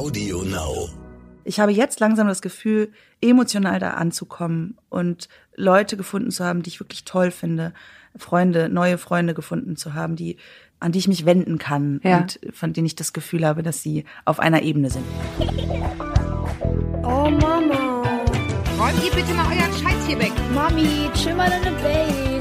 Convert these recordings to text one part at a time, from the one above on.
Audio Now. Ich habe jetzt langsam das Gefühl, emotional da anzukommen und Leute gefunden zu haben, die ich wirklich toll finde, Freunde, neue Freunde gefunden zu haben, die an die ich mich wenden kann Ja. und von denen ich das Gefühl habe, dass sie auf einer Ebene sind. Oh Mama. Räumt ihr bitte mal euren Scheiß hier weg. Mami, chill mal deine Base.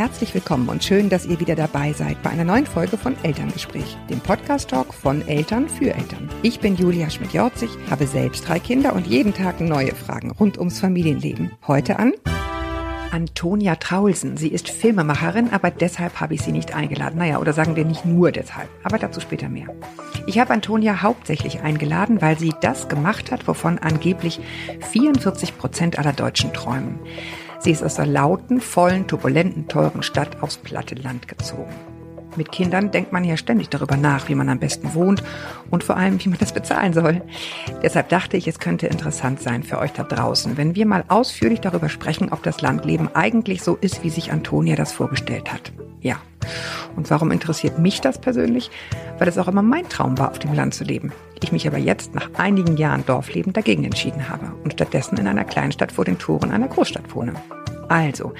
Herzlich willkommen und schön, dass ihr wieder dabei seid bei einer neuen Folge von Elterngespräch, dem Podcast-Talk von Eltern für Eltern. Ich bin Julia Schmidt-Jorzig, habe selbst drei Kinder und jeden Tag neue Fragen rund ums Familienleben. Heute an Antonia Traulsen. Sie ist Filmemacherin, aber deshalb habe ich sie nicht eingeladen. Naja, oder sagen wir nicht nur deshalb, aber dazu später mehr. Ich habe Antonia hauptsächlich eingeladen, weil sie das gemacht hat, wovon angeblich 44 Prozent aller Deutschen träumen. Sie ist aus der lauten, vollen, turbulenten, teuren Stadt aufs platte Land gezogen. Mit Kindern denkt man ja ständig darüber nach, wie man am besten wohnt und vor allem, wie man das bezahlen soll. Deshalb dachte ich, es könnte interessant sein für euch da draußen, wenn wir mal ausführlich darüber sprechen, ob das Landleben eigentlich so ist, wie sich Antonia das vorgestellt hat. Ja. Und warum interessiert mich das persönlich? Weil es auch immer mein Traum war, auf dem Land zu leben. Ich mich aber jetzt nach einigen Jahren Dorfleben dagegen entschieden habe und stattdessen in einer Kleinstadt vor den Toren einer Großstadt wohne. Also,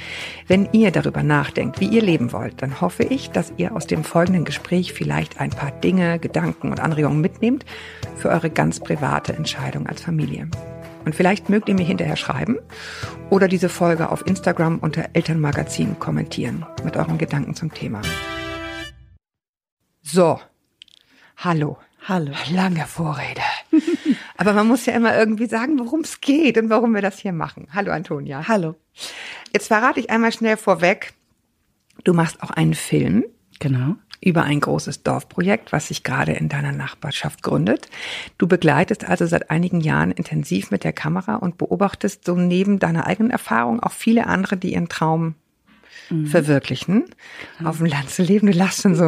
wenn ihr darüber nachdenkt, wie ihr leben wollt, dann hoffe ich, dass ihr aus dem folgenden Gespräch vielleicht ein paar Dinge, Gedanken und Anregungen mitnehmt für eure ganz private Entscheidung als Familie. Und vielleicht mögt ihr mir hinterher schreiben oder diese Folge auf Instagram unter Elternmagazin kommentieren mit euren Gedanken zum Thema. So, hallo. Hallo. Lange Vorrede. Aber man muss ja immer irgendwie sagen, worum es geht und warum wir das hier machen. Hallo Antonia. Hallo. Jetzt verrate ich einmal schnell vorweg, du machst auch einen Film Genau. über ein großes Dorfprojekt, was sich gerade in deiner Nachbarschaft gründet. Du begleitest also seit einigen Jahren intensiv mit der Kamera und beobachtest so neben deiner eigenen Erfahrung auch viele andere, die ihren Traum verwirklichen, auf dem Land zu leben. Du lachst schon so.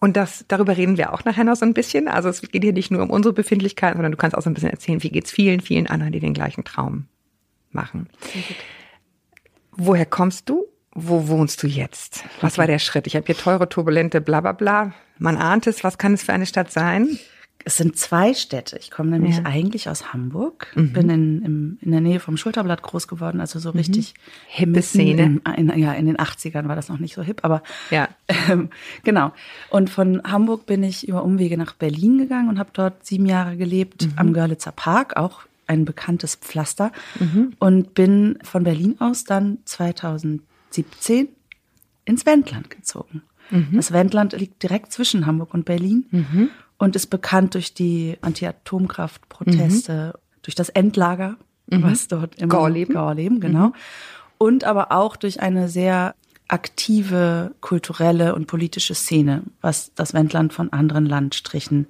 Und das, darüber reden wir auch nachher noch so ein bisschen. Also es geht hier nicht nur um unsere Befindlichkeiten, sondern du kannst auch so ein bisschen erzählen, wie geht's vielen, vielen anderen, die den gleichen Traum machen. Woher kommst du? Wo wohnst du jetzt? Was war der Schritt? Ich habe hier teure, turbulente, bla bla bla. Man ahnt es. Was kann es für eine Stadt sein? Es sind zwei Städte. Ich komme nämlich Ja. Mhm. eigentlich aus Hamburg, bin in, im, in der Nähe vom Schulterblatt groß geworden, also so richtig Hippe mitten Szene. Im, in, ja, in den 80ern war das noch nicht so hip, aber Ja. ähm, genau. Und von Hamburg bin ich über Umwege nach Berlin gegangen und habe dort sieben Jahre gelebt Mhm. am Görlitzer Park, auch ein bekanntes Pflaster. Und bin von Berlin aus dann 2017 ins Wendland gezogen. Das Wendland liegt direkt zwischen Hamburg und Berlin und ist bekannt durch die Anti-Atomkraft-Proteste, durch das Endlager, was dort im Gorleben. Gorleben, genau. Und aber auch durch eine sehr aktive kulturelle und politische Szene, was das Wendland von anderen Landstrichen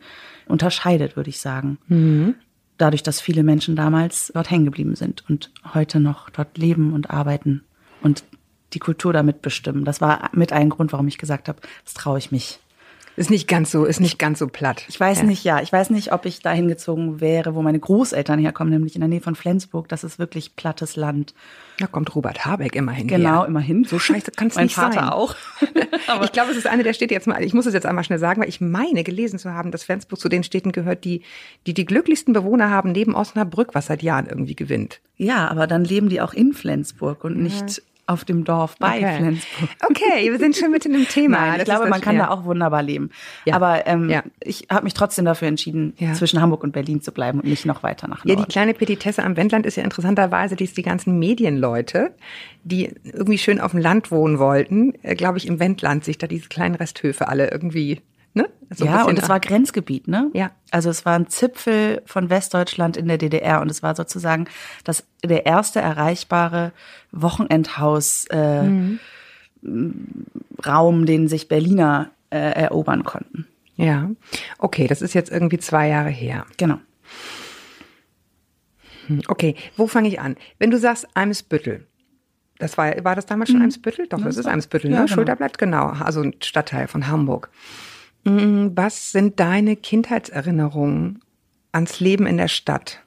unterscheidet, würde ich sagen. Dadurch, dass viele Menschen damals dort hängen geblieben sind und heute noch dort leben und arbeiten und die Kultur damit bestimmen. Das war mit ein Grund, warum ich gesagt habe, das traue ich mich. Ist nicht ganz so, ist nicht ganz so platt. Ich weiß ja. nicht, ja, ich weiß nicht, ob ich dahin gezogen wäre, wo meine Großeltern herkommen, nämlich in der Nähe von Flensburg. Das ist wirklich plattes Land. Da kommt Robert Habeck immerhin Genau, her. immerhin. So scheiße kann es mein nicht Vater sein. auch. ich glaube, es ist eine der Städte jetzt mal, ich muss es jetzt einmal schnell sagen, weil ich meine gelesen zu haben, dass Flensburg zu den Städten gehört, die die, die glücklichsten Bewohner haben, neben Osnabrück, was seit Jahren irgendwie gewinnt. Ja, aber dann leben die auch in Flensburg und nicht auf dem Dorf bei Okay. Flensburg. Okay, wir sind schon mitten im Thema. Nein, ich glaube, man kann ja. da auch wunderbar leben. Ja. Aber ähm, Ja. ich habe mich trotzdem dafür entschieden, Ja. zwischen Hamburg und Berlin zu bleiben und nicht noch weiter nach Ja, Norden. die kleine Petitesse am Wendland ist ja interessanterweise, dass die ganzen Medienleute, die irgendwie schön auf dem Land wohnen wollten, äh, glaube ich, im Wendland sich da diese kleinen Resthöfe alle irgendwie, ne? So ja, und es war Grenzgebiet, ne? Ja. Also es war ein Zipfel von Westdeutschland in der DDR und es war sozusagen das der erste erreichbare Wochenendhaus äh, Mhm. Raum, den sich Berliner äh, erobern konnten. Ja. Okay, das ist jetzt irgendwie zwei Jahre her. Genau. Okay, wo fange ich an? Wenn du sagst Eimsbüttel, das war, war das damals schon Eimsbüttel? Doch, das ist Eimsbüttel, ne? Mhm. Ja, genau. Schulterblatt, genau. Also ein Stadtteil von Hamburg. Mm, Was sind deine Kindheitserinnerungen ans Leben in der Stadt?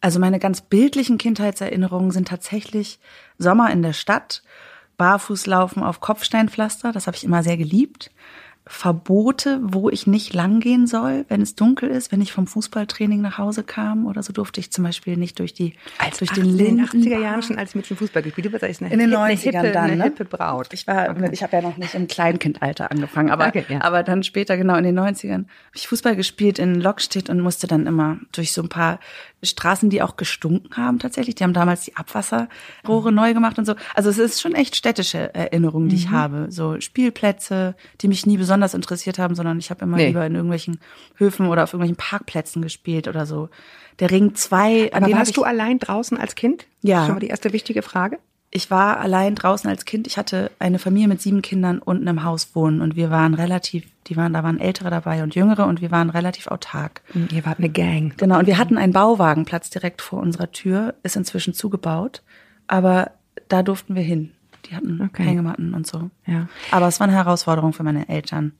Also meine ganz bildlichen Kindheitserinnerungen sind tatsächlich Sommer in der Stadt, Barfußlaufen auf Kopfsteinpflaster, das habe ich immer sehr geliebt. Verbote, wo ich nicht langgehen soll, wenn es dunkel ist, wenn ich vom Fußballtraining nach Hause kam oder so durfte ich zum Beispiel nicht durch die Als durch 80, den in den Linden 80er Jahren schon als Mädchen Fußball gespielt. Du bist eigentlich eine, in den hippe- 90ern eine hippe, dann, ne? hippe Braut. Ich war, ich habe ja noch nicht im Kleinkindalter angefangen, aber, Okay, ja. aber dann später, genau in den 90ern, habe ich Fußball gespielt in Lockstedt und musste dann immer durch so ein paar Straßen, die auch gestunken haben tatsächlich. Die haben damals die Abwasserrohre neu gemacht und so. Also es ist schon echt städtische Erinnerungen, die ich habe. So Spielplätze, die mich nie besonders interessiert haben, sondern ich habe immer Nee. lieber in irgendwelchen Höfen oder auf irgendwelchen Parkplätzen gespielt oder so. Der Ring 2, an Aber warst du allein draußen als Kind? Ja. Das Schon mal die erste wichtige Frage. ich war allein draußen als Kind. Ich hatte eine Familie mit sieben Kindern unten im Haus wohnen und wir waren relativ, die waren, da waren Ältere dabei und Jüngere und wir waren relativ autark. Ihr wart eine Gang. Genau, und wir hatten einen Bauwagenplatz direkt vor unserer Tür, ist inzwischen zugebaut, aber da durften wir hin. Die hatten Okay. Hängematten und so. Ja. Aber es war eine Herausforderung für meine Eltern,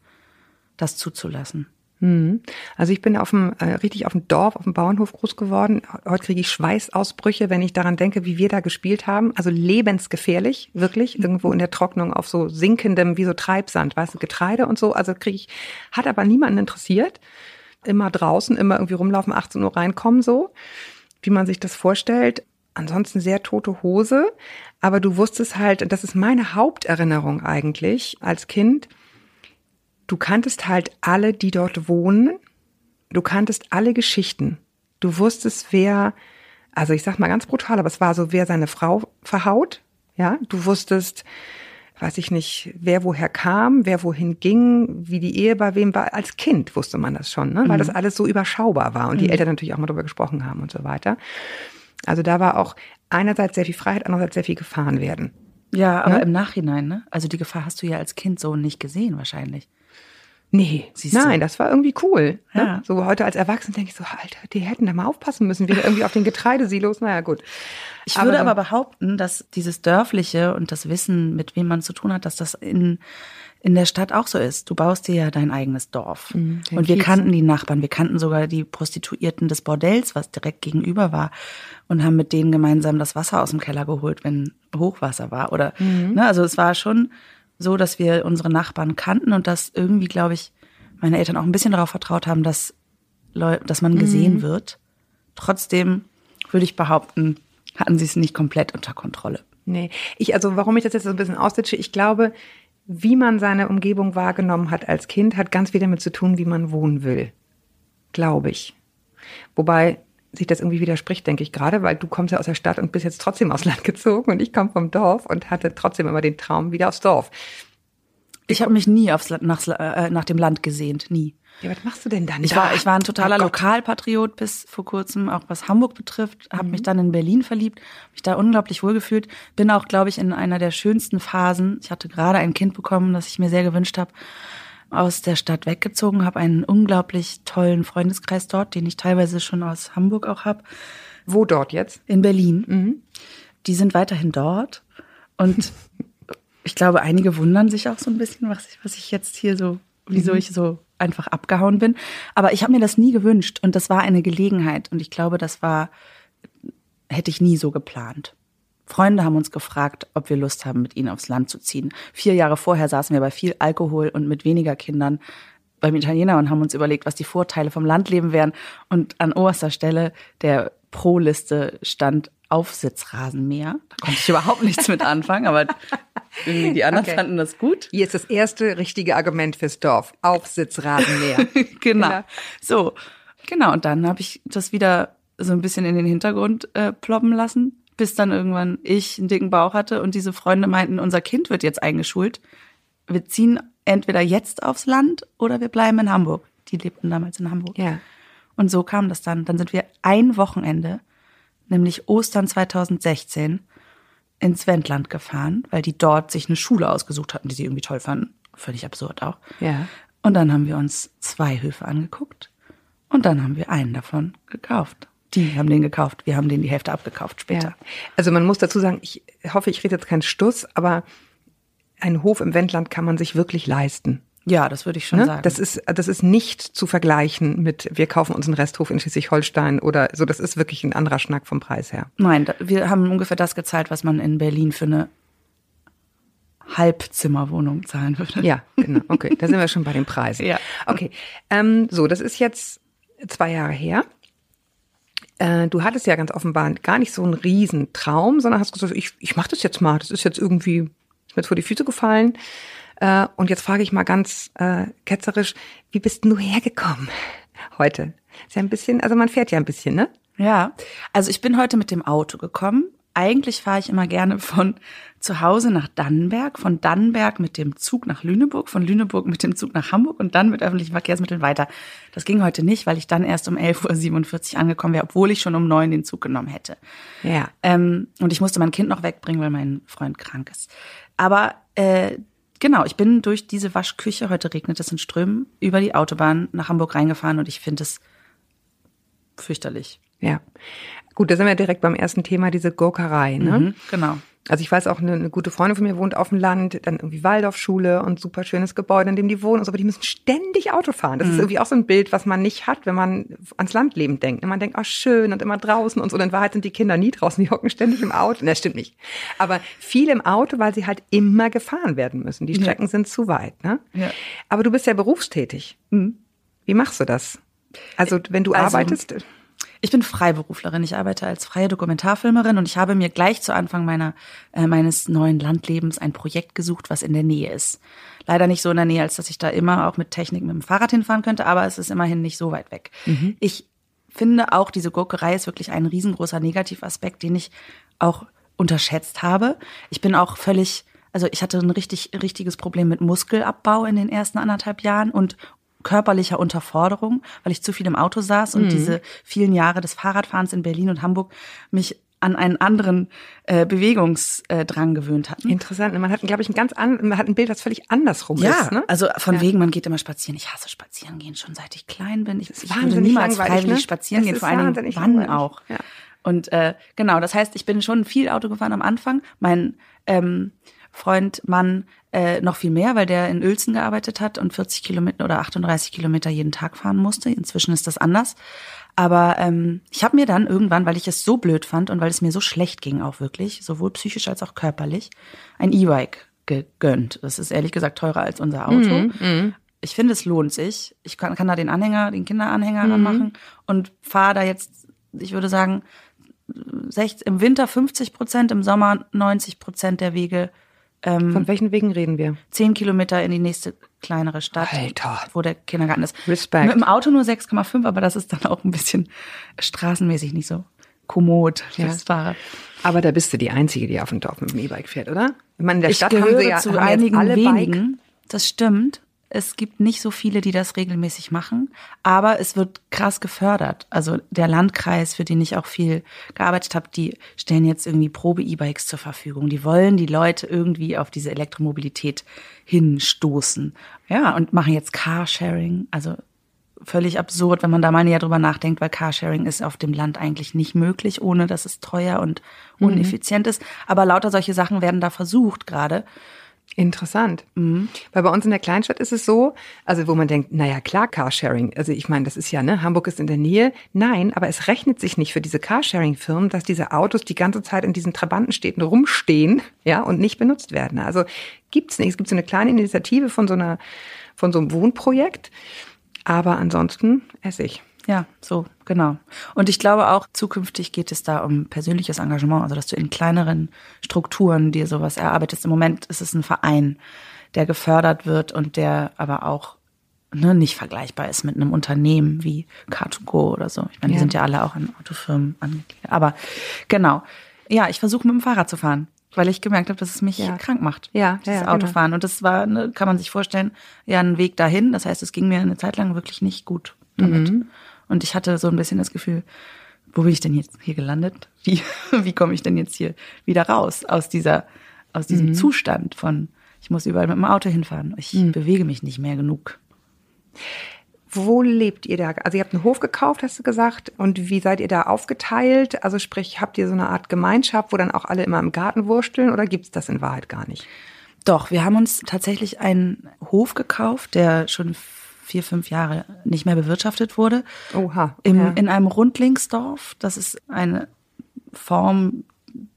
das zuzulassen. Mhm. Also ich bin auf dem, äh, richtig auf dem Dorf, auf dem Bauernhof groß geworden. Heute kriege ich Schweißausbrüche, wenn ich daran denke, wie wir da gespielt haben. Also lebensgefährlich, wirklich. Irgendwo in der Trocknung auf so sinkendem, wie so Treibsand, weißt du, Getreide und so. Also kriege ich, hat aber niemanden interessiert. Immer draußen, immer irgendwie rumlaufen, 18 Uhr reinkommen, so. Wie man sich das vorstellt. Ansonsten sehr tote Hose. Aber du wusstest halt, und das ist meine Haupterinnerung eigentlich als Kind, Du kanntest halt alle, die dort wohnen. Du kanntest alle Geschichten. Du wusstest, wer, also ich sag mal ganz brutal, aber es war so, wer seine Frau verhaut. Ja, du wusstest, weiß ich nicht, wer woher kam, wer wohin ging, wie die Ehe bei wem war. Als Kind wusste man das schon, ne? weil das alles so überschaubar war und die Eltern natürlich auch mal darüber gesprochen haben und so weiter. Also da war auch einerseits sehr viel Freiheit, andererseits sehr viel gefahren werden. Ja, aber Ne? im Nachhinein, ne? Also die Gefahr hast du ja als Kind so nicht gesehen wahrscheinlich. Nee, Siehst du? nein, das war irgendwie cool. Ja. Ne? So heute als Erwachsene denke ich so, Alter, die hätten da mal aufpassen müssen, wieder irgendwie auf den Getreidesilos. Naja, gut. Ich würde so- aber behaupten, dass dieses Dörfliche und das Wissen, mit wem man zu tun hat, dass das in, in der Stadt auch so ist. Du baust dir ja dein eigenes Dorf. den und wir Kiez. kannten die Nachbarn, wir kannten sogar die Prostituierten des Bordells, was direkt gegenüber war, und haben mit denen gemeinsam das Wasser aus dem Keller geholt, wenn Hochwasser war. Oder ne, also es war schon so, dass wir unsere Nachbarn kannten und dass irgendwie, glaube ich, meine Eltern auch ein bisschen darauf vertraut haben, dass, Leu dass man gesehen wird. Trotzdem würde ich behaupten, hatten sie es nicht komplett unter Kontrolle. Nee, ich, also warum ich das jetzt so ein bisschen ausditsche, ich glaube, wie man seine Umgebung wahrgenommen hat als Kind, hat ganz viel damit zu tun, wie man wohnen will. Glaube ich. Wobei sich das irgendwie widerspricht, denke ich gerade, weil du kommst ja aus der Stadt und bist jetzt trotzdem aufs Land gezogen und ich komme vom Dorf und hatte trotzdem immer den Traum wieder aufs Dorf. Ich habe mich nie aufs, nach, äh, nach dem Land gesehnt, nie. Ja, was machst du denn dann Ich da? war, ich war ein totaler Oh. Lokalpatriot bis vor kurzem, auch was Hamburg betrifft. Habe mich dann in Berlin verliebt, mich da unglaublich wohlgefühlt. Bin auch, glaube ich, in einer der schönsten Phasen. Ich hatte gerade ein Kind bekommen, das ich mir sehr gewünscht habe, aus der Stadt weggezogen, habe einen unglaublich tollen Freundeskreis dort, den ich teilweise schon aus Hamburg auch habe. Wo dort jetzt? in Berlin. Die sind weiterhin dort. Und ich glaube, einige wundern sich auch so ein bisschen, was ich, was ich jetzt hier so, wieso ich so einfach abgehauen bin. Aber ich habe mir das nie gewünscht und das war eine Gelegenheit. Und ich glaube, das war, hätte ich nie so geplant. Freunde haben uns gefragt, ob wir Lust haben, mit ihnen aufs Land zu ziehen. Vier Jahre vorher saßen wir bei viel Alkohol und mit weniger Kindern beim Italiener und haben uns überlegt, was die Vorteile vom Landleben wären. Und an oberster Stelle der Pro-Liste stand Aufsitzrasenmäher. Da konnte ich überhaupt nichts mit anfangen, aber die anderen Okay. fanden das gut. Hier ist das erste richtige Argument fürs Dorf. Aufsitzrasenmäher. genau. Ja. So, genau. Und dann habe ich das wieder so ein bisschen in den Hintergrund äh, ploppen lassen, bis dann irgendwann ich einen dicken Bauch hatte und diese Freunde meinten, unser Kind wird jetzt eingeschult. Wir ziehen entweder jetzt aufs Land oder wir bleiben in Hamburg. Die lebten damals in Hamburg. Ja. Und so kam das dann. Dann sind wir ein Wochenende, nämlich Ostern 2016, ins Wendland gefahren, weil die dort sich eine Schule ausgesucht hatten, die sie irgendwie toll fanden. Völlig absurd auch. Ja. Und dann haben wir uns zwei Höfe angeguckt und dann haben wir einen davon gekauft. Die haben den gekauft, wir haben den die Hälfte abgekauft später. Ja. Also man muss dazu sagen, ich hoffe, ich rede jetzt keinen Stuss, aber einen Hof im Wendland kann man sich wirklich leisten. Ja, das würde ich schon Ne? sagen. Das ist, das ist nicht zu vergleichen mit, wir kaufen uns einen Resthof in Schleswig-Holstein oder so. Das ist wirklich ein anderer Schnack vom Preis her. Nein, wir haben ungefähr das gezahlt, was man in Berlin für eine Halbzimmerwohnung zahlen würde. Ja, genau. Okay, da sind wir schon bei den Preisen. Ja. Okay, ähm, so, das ist jetzt zwei Jahre her. Äh, du hattest ja ganz offenbar gar nicht so einen Riesentraum, sondern hast gesagt, ich, ich mache das jetzt mal. Das ist jetzt irgendwie ist mir jetzt vor die Füße gefallen. Äh, und jetzt frage ich mal ganz äh, ketzerisch, wie bist denn du hergekommen heute? Ist ja ein bisschen, also man fährt ja ein bisschen, ne? Ja, also ich bin heute mit dem Auto gekommen. Eigentlich fahre ich immer gerne von zu Hause nach Dannenberg, von Dannenberg mit dem Zug nach Lüneburg, von Lüneburg mit dem Zug nach Hamburg und dann mit öffentlichen Verkehrsmitteln weiter. Das ging heute nicht, weil ich dann erst um 11.47 Uhr angekommen wäre, obwohl ich schon um neun den Zug genommen hätte. Ja. Ähm, und ich musste mein Kind noch wegbringen, weil mein Freund krank ist. Aber äh, genau, ich bin durch diese Waschküche, heute regnet es in Strömen, über die Autobahn nach Hamburg reingefahren und ich finde es fürchterlich. Ja. Gut, da sind wir direkt beim ersten Thema, diese Gurkerei, ne? Mhm, genau. Also ich weiß auch, eine, eine gute Freundin von mir wohnt auf dem Land, dann irgendwie Waldorfschule und super schönes Gebäude, in dem die wohnen und so, aber die müssen ständig Auto fahren. Das ist irgendwie auch so ein Bild, was man nicht hat, wenn man ans Landleben denkt. Und man denkt, oh schön und immer draußen und so. Und in Wahrheit sind die Kinder nie draußen, die hocken ständig im Auto. Das stimmt nicht. Aber viel im Auto, weil sie halt immer gefahren werden müssen. Die Strecken sind zu weit. Ne? Ja. Aber du bist ja berufstätig. Wie machst du das? Also wenn du Also- arbeitest, Ich bin Freiberuflerin. Ich arbeite als freie Dokumentarfilmerin und ich habe mir gleich zu Anfang meiner, äh, meines neuen Landlebens ein Projekt gesucht, was in der Nähe ist. Leider nicht so in der Nähe, als dass ich da immer auch mit Technik mit dem Fahrrad hinfahren könnte, aber es ist immerhin nicht so weit weg. Ich finde auch, diese Gurkerei ist wirklich ein riesengroßer Negativaspekt, den ich auch unterschätzt habe. Ich bin auch völlig, also ich hatte ein richtig, richtiges Problem mit Muskelabbau in den ersten anderthalb Jahren und körperlicher Unterforderung, weil ich zu viel im Auto saß und diese vielen Jahre des Fahrradfahrens in Berlin und Hamburg mich an einen anderen äh, Bewegungsdrang gewöhnt hatten. interessant. Man hat, glaube ich, ein ganz an, man hat ein Bild, das völlig andersrum Ja, ist. Ne? also von Ja. wegen, man geht immer spazieren. Ich hasse spazieren gehen schon seit ich klein bin. Ich, ich würde niemals freiwillig ne? spazieren gehen, vor wahnsinnig wann langweilig. auch. Ja. Und äh, genau, das heißt, ich bin schon viel Auto gefahren am Anfang. Mein ähm, Freund, Mann, äh, noch viel mehr, weil der in Uelzen gearbeitet hat und 40 Kilometer oder 38 Kilometer jeden Tag fahren musste. Inzwischen ist das anders. Aber ähm, ich habe mir dann irgendwann, weil ich es so blöd fand und weil es mir so schlecht ging auch wirklich, sowohl psychisch als auch körperlich, ein E-Bike gegönnt. Das ist ehrlich gesagt teurer als unser Auto. Ich finde, es lohnt sich. Ich kann, kann da den Anhänger, den Kinderanhänger dran machen und fahre da jetzt, ich würde sagen, 60, im Winter 50 Prozent, im Sommer 90 Prozent der Wege Von welchen Wegen reden wir? 10 Kilometer in die nächste kleinere Stadt, Alter. wo der Kindergarten ist. Respekt. Mit dem Auto nur 6,5, aber das ist dann auch ein bisschen straßenmäßig nicht so kommod fürs Fahrrad. Aber da bist du die Einzige, die auf dem Dorf mit dem E-Bike fährt, oder? Ich meine, in der Ich Stadt haben sie ja zu einigen alle wenigen. Bike. Das stimmt. Es gibt nicht so viele, die das regelmäßig machen, aber es wird krass gefördert. Also der Landkreis, für den ich auch viel gearbeitet habe, die stellen jetzt irgendwie Probe-E-Bikes zur Verfügung. Die wollen die Leute irgendwie auf diese Elektromobilität hinstoßen. Ja, und machen jetzt Carsharing. Also völlig absurd, wenn man da mal näher drüber nachdenkt, weil Carsharing ist auf dem Land eigentlich nicht möglich, ohne dass es teuer und uneffizient ist. Aber lauter solche Sachen werden da versucht gerade. Interessant. Weil bei uns in der Kleinstadt ist es so, also wo man denkt, naja, klar, Carsharing. Also ich meine, das ist ja, ne, Hamburg ist in der Nähe. Nein, aber es rechnet sich nicht für diese Carsharing-Firmen, dass diese Autos die ganze Zeit in diesen Trabantenstädten rumstehen, ja, und nicht benutzt werden. Also gibt's nicht. Es gibt so eine kleine Initiative von so einer, von so einem Wohnprojekt. Aber ansonsten esse ich. Ja, so, genau. Und ich glaube auch, zukünftig geht es da um persönliches Engagement, also dass du in kleineren Strukturen dir sowas erarbeitest. Im Moment ist es ein Verein, der gefördert wird und der aber auch ne, nicht vergleichbar ist mit einem Unternehmen wie Car2Go oder so. Ich meine, die Ja. sind ja alle auch an Autofirmen angegliedert. Aber genau. Ja, ich versuche mit dem Fahrrad zu fahren, weil ich gemerkt habe, dass es mich Ja. krank macht. Ja, dieses ja, genau. Autofahren. Und das war, ne, kann man sich vorstellen, ja, ein Weg dahin. Das heißt, es ging mir eine Zeit lang wirklich nicht gut damit. Mhm. Und ich hatte so ein bisschen das Gefühl, wo bin ich denn jetzt hier gelandet? Wie, wie komme ich denn jetzt hier wieder raus aus dieser, aus Mhm. diesem Zustand von, ich muss überall mit dem Auto hinfahren. Ich Mhm. bewege mich nicht mehr genug. Wo lebt ihr da? Also ihr habt einen Hof gekauft, hast du gesagt. Und wie seid ihr da aufgeteilt? Also sprich, habt ihr so eine Art Gemeinschaft, wo dann auch alle immer im Garten wursteln oder gibt's das in Wahrheit gar nicht? Doch, wir haben uns tatsächlich einen Hof gekauft, der schon vier, fünf Jahre nicht mehr bewirtschaftet wurde. Oha, Im, ja. In einem Rundlingsdorf. Das ist eine Form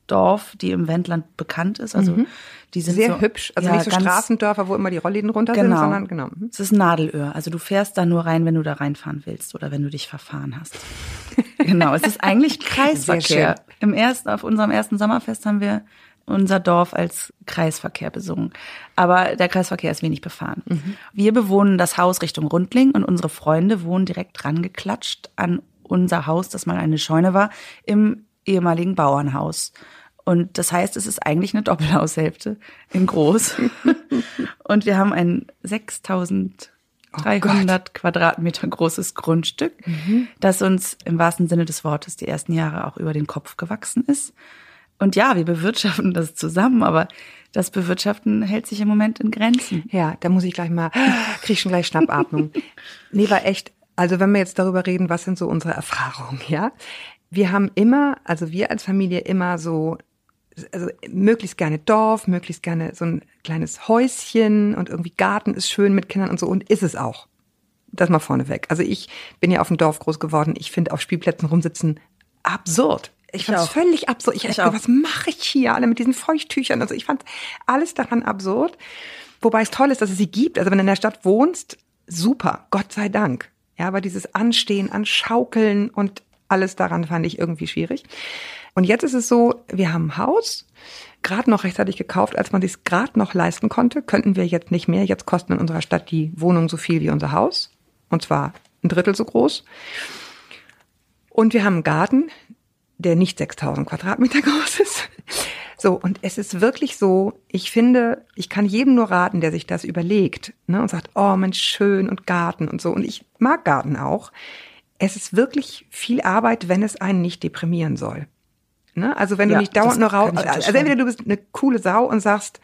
Dorf, die im Wendland bekannt ist. Also die sind Mhm. Sehr so, hübsch. Also ja, nicht so ganz- Straßendörfer, wo immer die Rollläden runter sind, Genau. sondern genau. mhm. Es ist Nadelöhr. Also du fährst da nur rein, wenn du da reinfahren willst oder wenn du dich verfahren hast. genau, es ist eigentlich Kreisverkehr. Im ersten, auf unserem ersten Sommerfest haben wir unser Dorf als Kreisverkehr besungen. Aber der Kreisverkehr ist wenig befahren. Wir bewohnen das Haus Richtung Rundling und unsere Freunde wohnen direkt dran geklatscht an unser Haus, das mal eine Scheune war, im ehemaligen Bauernhaus. Und das heißt, es ist eigentlich eine Doppelhaushälfte in groß. und wir haben ein 6300 Quadratmeter großes Grundstück, das uns im wahrsten Sinne des Wortes die ersten Jahre auch über den Kopf gewachsen ist. Und ja, wir bewirtschaften das zusammen, aber das Bewirtschaften hält sich im Moment in Grenzen. Ja, da muss ich gleich mal, krieg ich schon gleich Schnappatmung. nee, war echt, also wenn wir jetzt darüber reden, was sind so unsere Erfahrungen, ja? Wir haben immer, also wir als Familie immer so, also möglichst gerne Dorf, möglichst gerne so ein kleines Häuschen und irgendwie Garten ist schön mit Kindern und so und ist es auch. Das mal vorneweg. Also ich bin ja auf dem Dorf groß geworden. Ich finde auf Spielplätzen rumsitzen absurd. Ich, Ich fand es völlig absurd. Ich, Ich dachte, was mache ich hier alle mit diesen Feuchttüchern? Also ich fand alles daran absurd. Wobei es toll ist, dass es sie gibt. Also wenn du in der Stadt wohnst, super, Gott sei Dank. Ja, aber dieses Anstehen, Anschaukeln und alles daran fand ich irgendwie schwierig. Und jetzt ist es so, wir haben ein Haus, gerade noch rechtzeitig gekauft, als man sich gerade noch leisten konnte, könnten wir jetzt nicht mehr. Jetzt kosten in unserer Stadt die Wohnungen so viel wie unser Haus. Und zwar ein Drittel so groß. Und wir haben einen Garten, der nicht 6000 Quadratmeter groß ist. So, und es ist wirklich so, ich finde, ich kann jedem nur raten, der sich das überlegt ne, und sagt, oh Mensch, schön und Garten und so. Und ich mag Garten auch. Es ist wirklich viel Arbeit, wenn es einen nicht deprimieren soll. Ne? Also wenn du Ja, nicht dauernd nur raus, also entweder du bist eine coole Sau und sagst,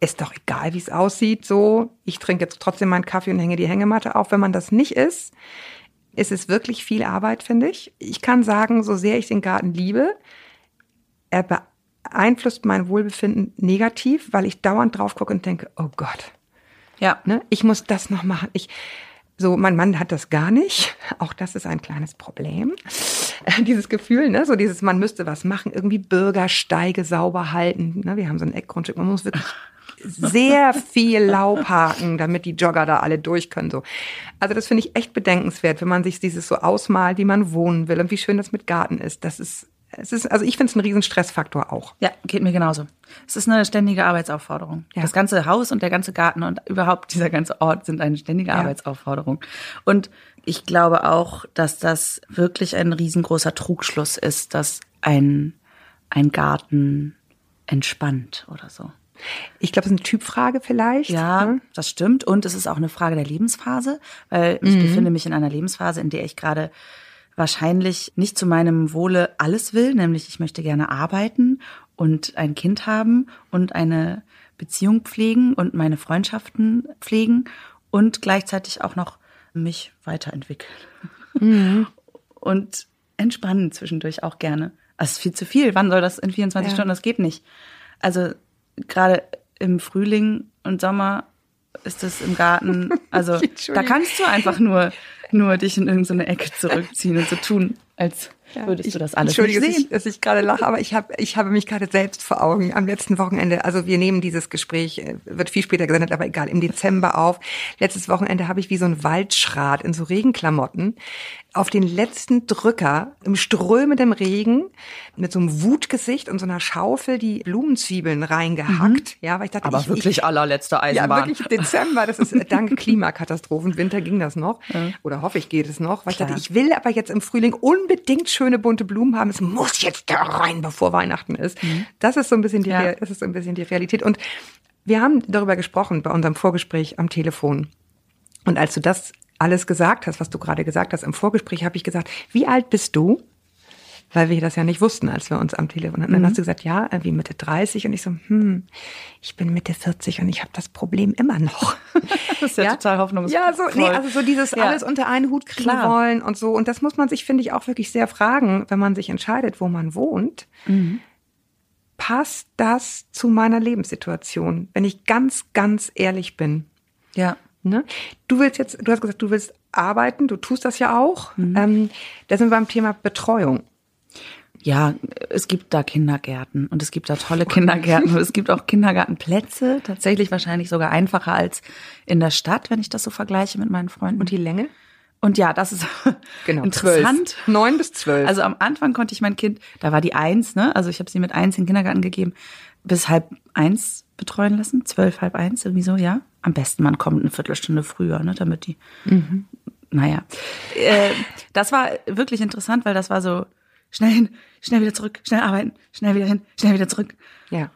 ist doch egal, wie es aussieht, so, ich trinke jetzt trotzdem meinen Kaffee und hänge die Hängematte auf. Wenn man das nicht ist, ist es wirklich viel Arbeit, finde ich. Ich kann sagen, so sehr ich den Garten liebe, er beeinflusst mein Wohlbefinden negativ, weil ich dauernd drauf gucke und denke, oh Gott, Ja. ne, ich muss das noch machen. Ich, so, mein Mann hat das gar nicht. Auch das ist ein kleines Problem. Dieses Gefühl, ne, so dieses, man müsste was machen, irgendwie Bürgersteige sauber halten. Ne, wir haben so ein Eckgrundstück, man muss wirklich sehr viel Laub haken, damit die Jogger da alle durch können. So. Also das finde ich echt bedenkenswert, wenn man sich dieses so ausmalt, wie man wohnen will und wie schön das mit Garten ist. Das ist, es ist, also ich finde es ein riesen Stressfaktor auch. Ja, geht mir genauso. Es ist eine ständige Arbeitsaufforderung. Ja. Das ganze Haus und der ganze Garten und überhaupt dieser ganze Ort sind eine ständige Arbeitsaufforderung. Und ich glaube auch, dass das wirklich ein riesengroßer Trugschluss ist, dass ein, ein Garten entspannt oder so. Ich glaube, es ist eine Typfrage vielleicht. Ja, ne? das stimmt. Und es ist auch eine Frage der Lebensphase, weil ich befinde mich in einer Lebensphase, in der ich gerade wahrscheinlich nicht zu meinem Wohle alles will, nämlich ich möchte gerne arbeiten und ein Kind haben und eine Beziehung pflegen und meine Freundschaften pflegen und gleichzeitig auch noch mich weiterentwickeln. Und entspannen zwischendurch auch gerne. Es ist viel zu viel. Wann soll das in 24 Ja. Stunden? Das geht nicht. Also gerade im Frühling und Sommer ist es im Garten, also da kannst du einfach nur, nur dich in irgendeine Ecke zurückziehen und so tun, als würdest du das alles nicht Entschuldige, dass sehen. ich, dass ich gerade lache, aber ich habe ich habe mich gerade selbst vor Augen am letzten Wochenende. Also wir nehmen dieses Gespräch, äh, wird viel später gesendet, aber egal, im Dezember auf. Letztes Wochenende habe ich wie so ein Waldschrat in so Regenklamotten auf den letzten Drücker im strömenden Regen mit so einem Wutgesicht und so einer Schaufel die Blumenzwiebeln reingehackt. Ja, weil ich dachte, Aber ich, wirklich ich, allerletzte ja, Eisenbahn. wirklich Dezember, das ist dank Klimakatastrophen. Winter ging das noch. Oder hoffe ich, geht es noch. Weil ich dachte, ich will aber jetzt im Frühling unbedingt schöne bunte Blumen haben. Es muss jetzt da rein, bevor Weihnachten ist. Das ist so ein bisschen die, Ja. Das ist so ein bisschen die Realität. Und wir haben darüber gesprochen bei unserem Vorgespräch am Telefon. Und als du das alles gesagt hast, was du gerade gesagt hast im Vorgespräch, habe ich gesagt, wie alt bist du? Weil wir das ja nicht wussten, als wir uns am Telefon hatten. Dann hast du gesagt, ja, irgendwie Mitte 30. Und ich so, hm, ich bin Mitte 40 und ich habe das Problem immer noch. Das ist ja, total hoffnungsvoll. Ja, so, nee, also so dieses Ja. alles unter einen Hut kriegen Klar. wollen und so. Und das muss man sich, finde ich, auch wirklich sehr fragen, wenn man sich entscheidet, wo man wohnt. Mhm. Passt das zu meiner Lebenssituation? Wenn ich ganz, ganz ehrlich bin. Ja. Ne? Du willst jetzt, du hast gesagt, du willst arbeiten, du tust das ja auch. Mhm. Ähm, da sind wir beim Thema Betreuung. Ja, es gibt da Kindergärten und es gibt da tolle Kindergärten und es gibt auch Kindergartenplätze, tatsächlich wahrscheinlich sogar einfacher als in der Stadt, wenn ich das so vergleiche mit meinen Freunden. Und die Länge? Und ja, das ist Genau, interessant. Neun bis zwölf. Also am Anfang konnte ich mein Kind, da war die eins, ne? Also ich habe sie mit eins in den Kindergarten gegeben, bis halb eins betreuen lassen, zwölf, halb eins, irgendwie so, ja. Am besten man kommt eine Viertelstunde früher, ne? Damit die. Naja. Äh, das war wirklich interessant, weil das war so schnell hin, schnell wieder zurück, schnell arbeiten, schnell wieder hin, schnell wieder zurück. ja.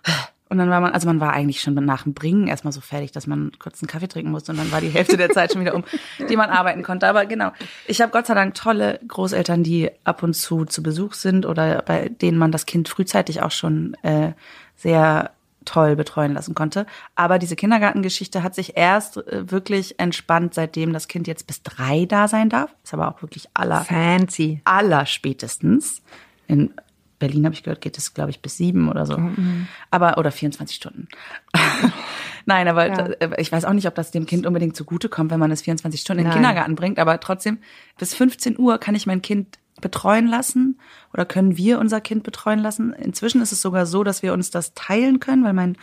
Und dann war man, also man war eigentlich schon nach dem Bringen erstmal so fertig, dass man kurz einen Kaffee trinken musste und dann war die Hälfte der Zeit schon wieder um, die man arbeiten konnte. Aber genau, ich habe Gott sei Dank tolle Großeltern, die ab und zu zu Besuch sind oder bei denen man das Kind frühzeitig auch schon äh, sehr toll betreuen lassen konnte. Aber diese Kindergartengeschichte hat sich erst äh, wirklich entspannt, seitdem das Kind jetzt bis drei da sein darf. Ist aber auch wirklich aller Fancy. aller spätestens. In Berlin habe ich gehört, geht es, glaube ich, bis sieben oder so. Aber, oder 24 Stunden. Nein, aber Ja. äh, ich weiß auch nicht, ob das dem Kind unbedingt zugutekommt, wenn man es 24 Stunden in den Nein. Kindergarten bringt. Aber trotzdem, bis 15 Uhr kann ich mein Kind betreuen lassen oder können wir unser Kind betreuen lassen. Inzwischen ist es sogar so, dass wir uns das teilen können, weil mein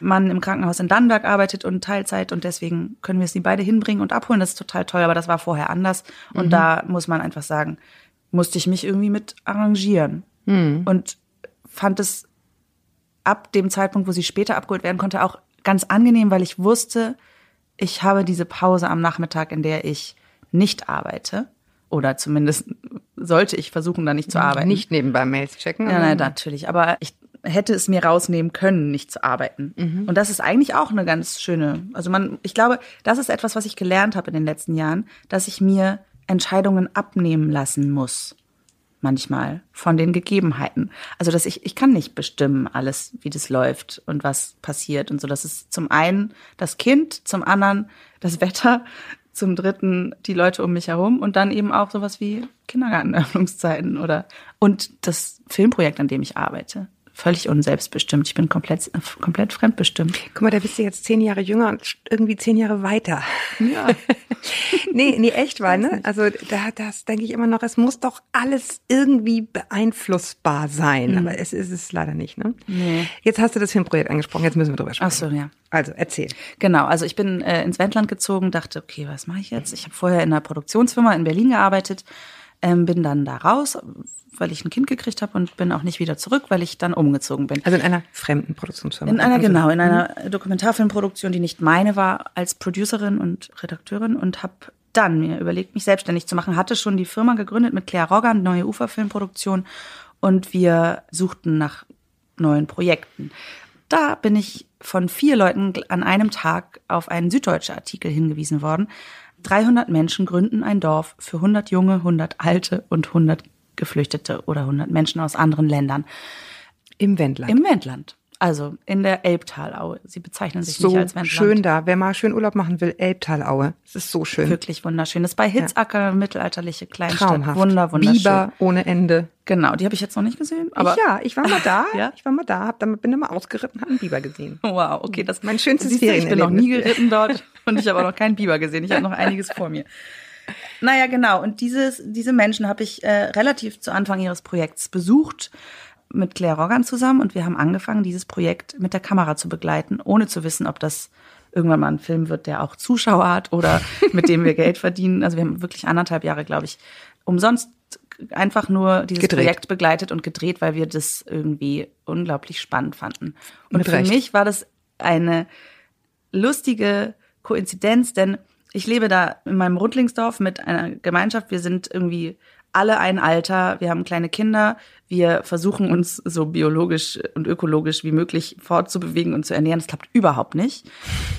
Mann im Krankenhaus in Dannenberg arbeitet und Teilzeit und deswegen können wir es die beide hinbringen und abholen. Das ist total toll, aber das war vorher anders. Und da muss man einfach sagen, musste ich mich irgendwie mit arrangieren. Und fand es ab dem Zeitpunkt, wo sie später abgeholt werden konnte, auch ganz angenehm, weil ich wusste, ich habe diese Pause am Nachmittag, in der ich nicht arbeite. Oder zumindest sollte ich versuchen, da nicht zu arbeiten. Nicht nebenbei Mails checken. Ja, nein, natürlich. Aber ich hätte es mir rausnehmen können, nicht zu arbeiten. Mhm. Und das ist eigentlich auch eine ganz schöne, also man, ich glaube, das ist etwas, was ich gelernt habe in den letzten Jahren, dass ich mir Entscheidungen abnehmen lassen muss. Manchmal von den Gegebenheiten. Also, dass ich, ich kann nicht bestimmen alles, wie das läuft und was passiert und so. Das ist zum einen das Kind, zum anderen das Wetter, zum dritten die Leute um mich herum und dann eben auch sowas wie Kindergartenöffnungszeiten oder und das Filmprojekt, an dem ich arbeite. Völlig unselbstbestimmt. Ich bin komplett, komplett fremdbestimmt. Guck mal, da bist du jetzt zehn Jahre jünger und irgendwie zehn Jahre weiter. Ja. nee, nee, echt war, ne? Also da, das denke ich immer noch, es muss doch alles irgendwie beeinflussbar sein. Aber es ist es leider nicht, ne? Nee. Jetzt hast du das Filmprojekt angesprochen, jetzt müssen wir drüber sprechen. Ach so, ja. Also, erzähl. Genau, also ich bin äh, ins Wendland gezogen, dachte, okay, was mache ich jetzt? Ich habe vorher in einer Produktionsfirma in Berlin gearbeitet, ähm, bin dann da raus, weil ich ein Kind gekriegt habe und bin auch nicht wieder zurück, weil ich dann umgezogen bin. Also in einer fremden Produktionsfirma. In einer, Also- genau, in einer Dokumentarfilmproduktion, die nicht meine war, als Producerin und Redakteurin und habe dann mir überlegt, mich selbstständig zu machen. Hatte schon die Firma gegründet mit Claire Roggan, neue Uferfilmproduktion und wir suchten nach neuen Projekten. Da bin ich von vier Leuten an einem Tag auf einen süddeutsche Artikel hingewiesen worden. 300 Menschen gründen ein Dorf für 100 Junge, 100 Alte und 100 Geflüchtete oder 100 Menschen aus anderen Ländern. Im Wendland. Im Wendland. Also in der Elbtalaue. Sie bezeichnen sich so nicht als Wendland. schön da. Wer mal schön Urlaub machen will, Elbtalaue. Es ist so schön. Wirklich wunderschön. Das ist bei Hitzacker, mittelalterliche Kleinstadt. Traumhaft. Wunder, wunderschön. Biber ohne Ende. Genau, die habe ich jetzt noch nicht gesehen. Aber ich, ja, ich war mal da. Ja? Ich war mal da, hab damit, bin mal ausgeritten, hab einen Biber gesehen. Wow, okay, das Mein schönstes Siehst du, Ich bin noch nie geritten dort und ich habe auch noch keinen Biber gesehen. Ich habe noch einiges vor mir. Naja, genau. Und dieses, diese Menschen habe ich äh, relativ zu Anfang ihres Projekts besucht mit Claire Roggan zusammen und wir haben angefangen, dieses Projekt mit der Kamera zu begleiten, ohne zu wissen, ob das irgendwann mal ein Film wird, der auch Zuschauer hat oder mit dem wir Geld verdienen. Also wir haben wirklich anderthalb Jahre, glaube ich, umsonst einfach nur dieses Gedreht. Projekt begleitet und gedreht, weil wir das irgendwie unglaublich spannend fanden. Und Mit für mich war das eine lustige Koinzidenz, denn ich lebe da in meinem Rundlingsdorf mit einer Gemeinschaft. Wir sind irgendwie alle ein Alter. Wir haben kleine Kinder. Wir versuchen uns so biologisch und ökologisch wie möglich fortzubewegen und zu ernähren. Das klappt überhaupt nicht.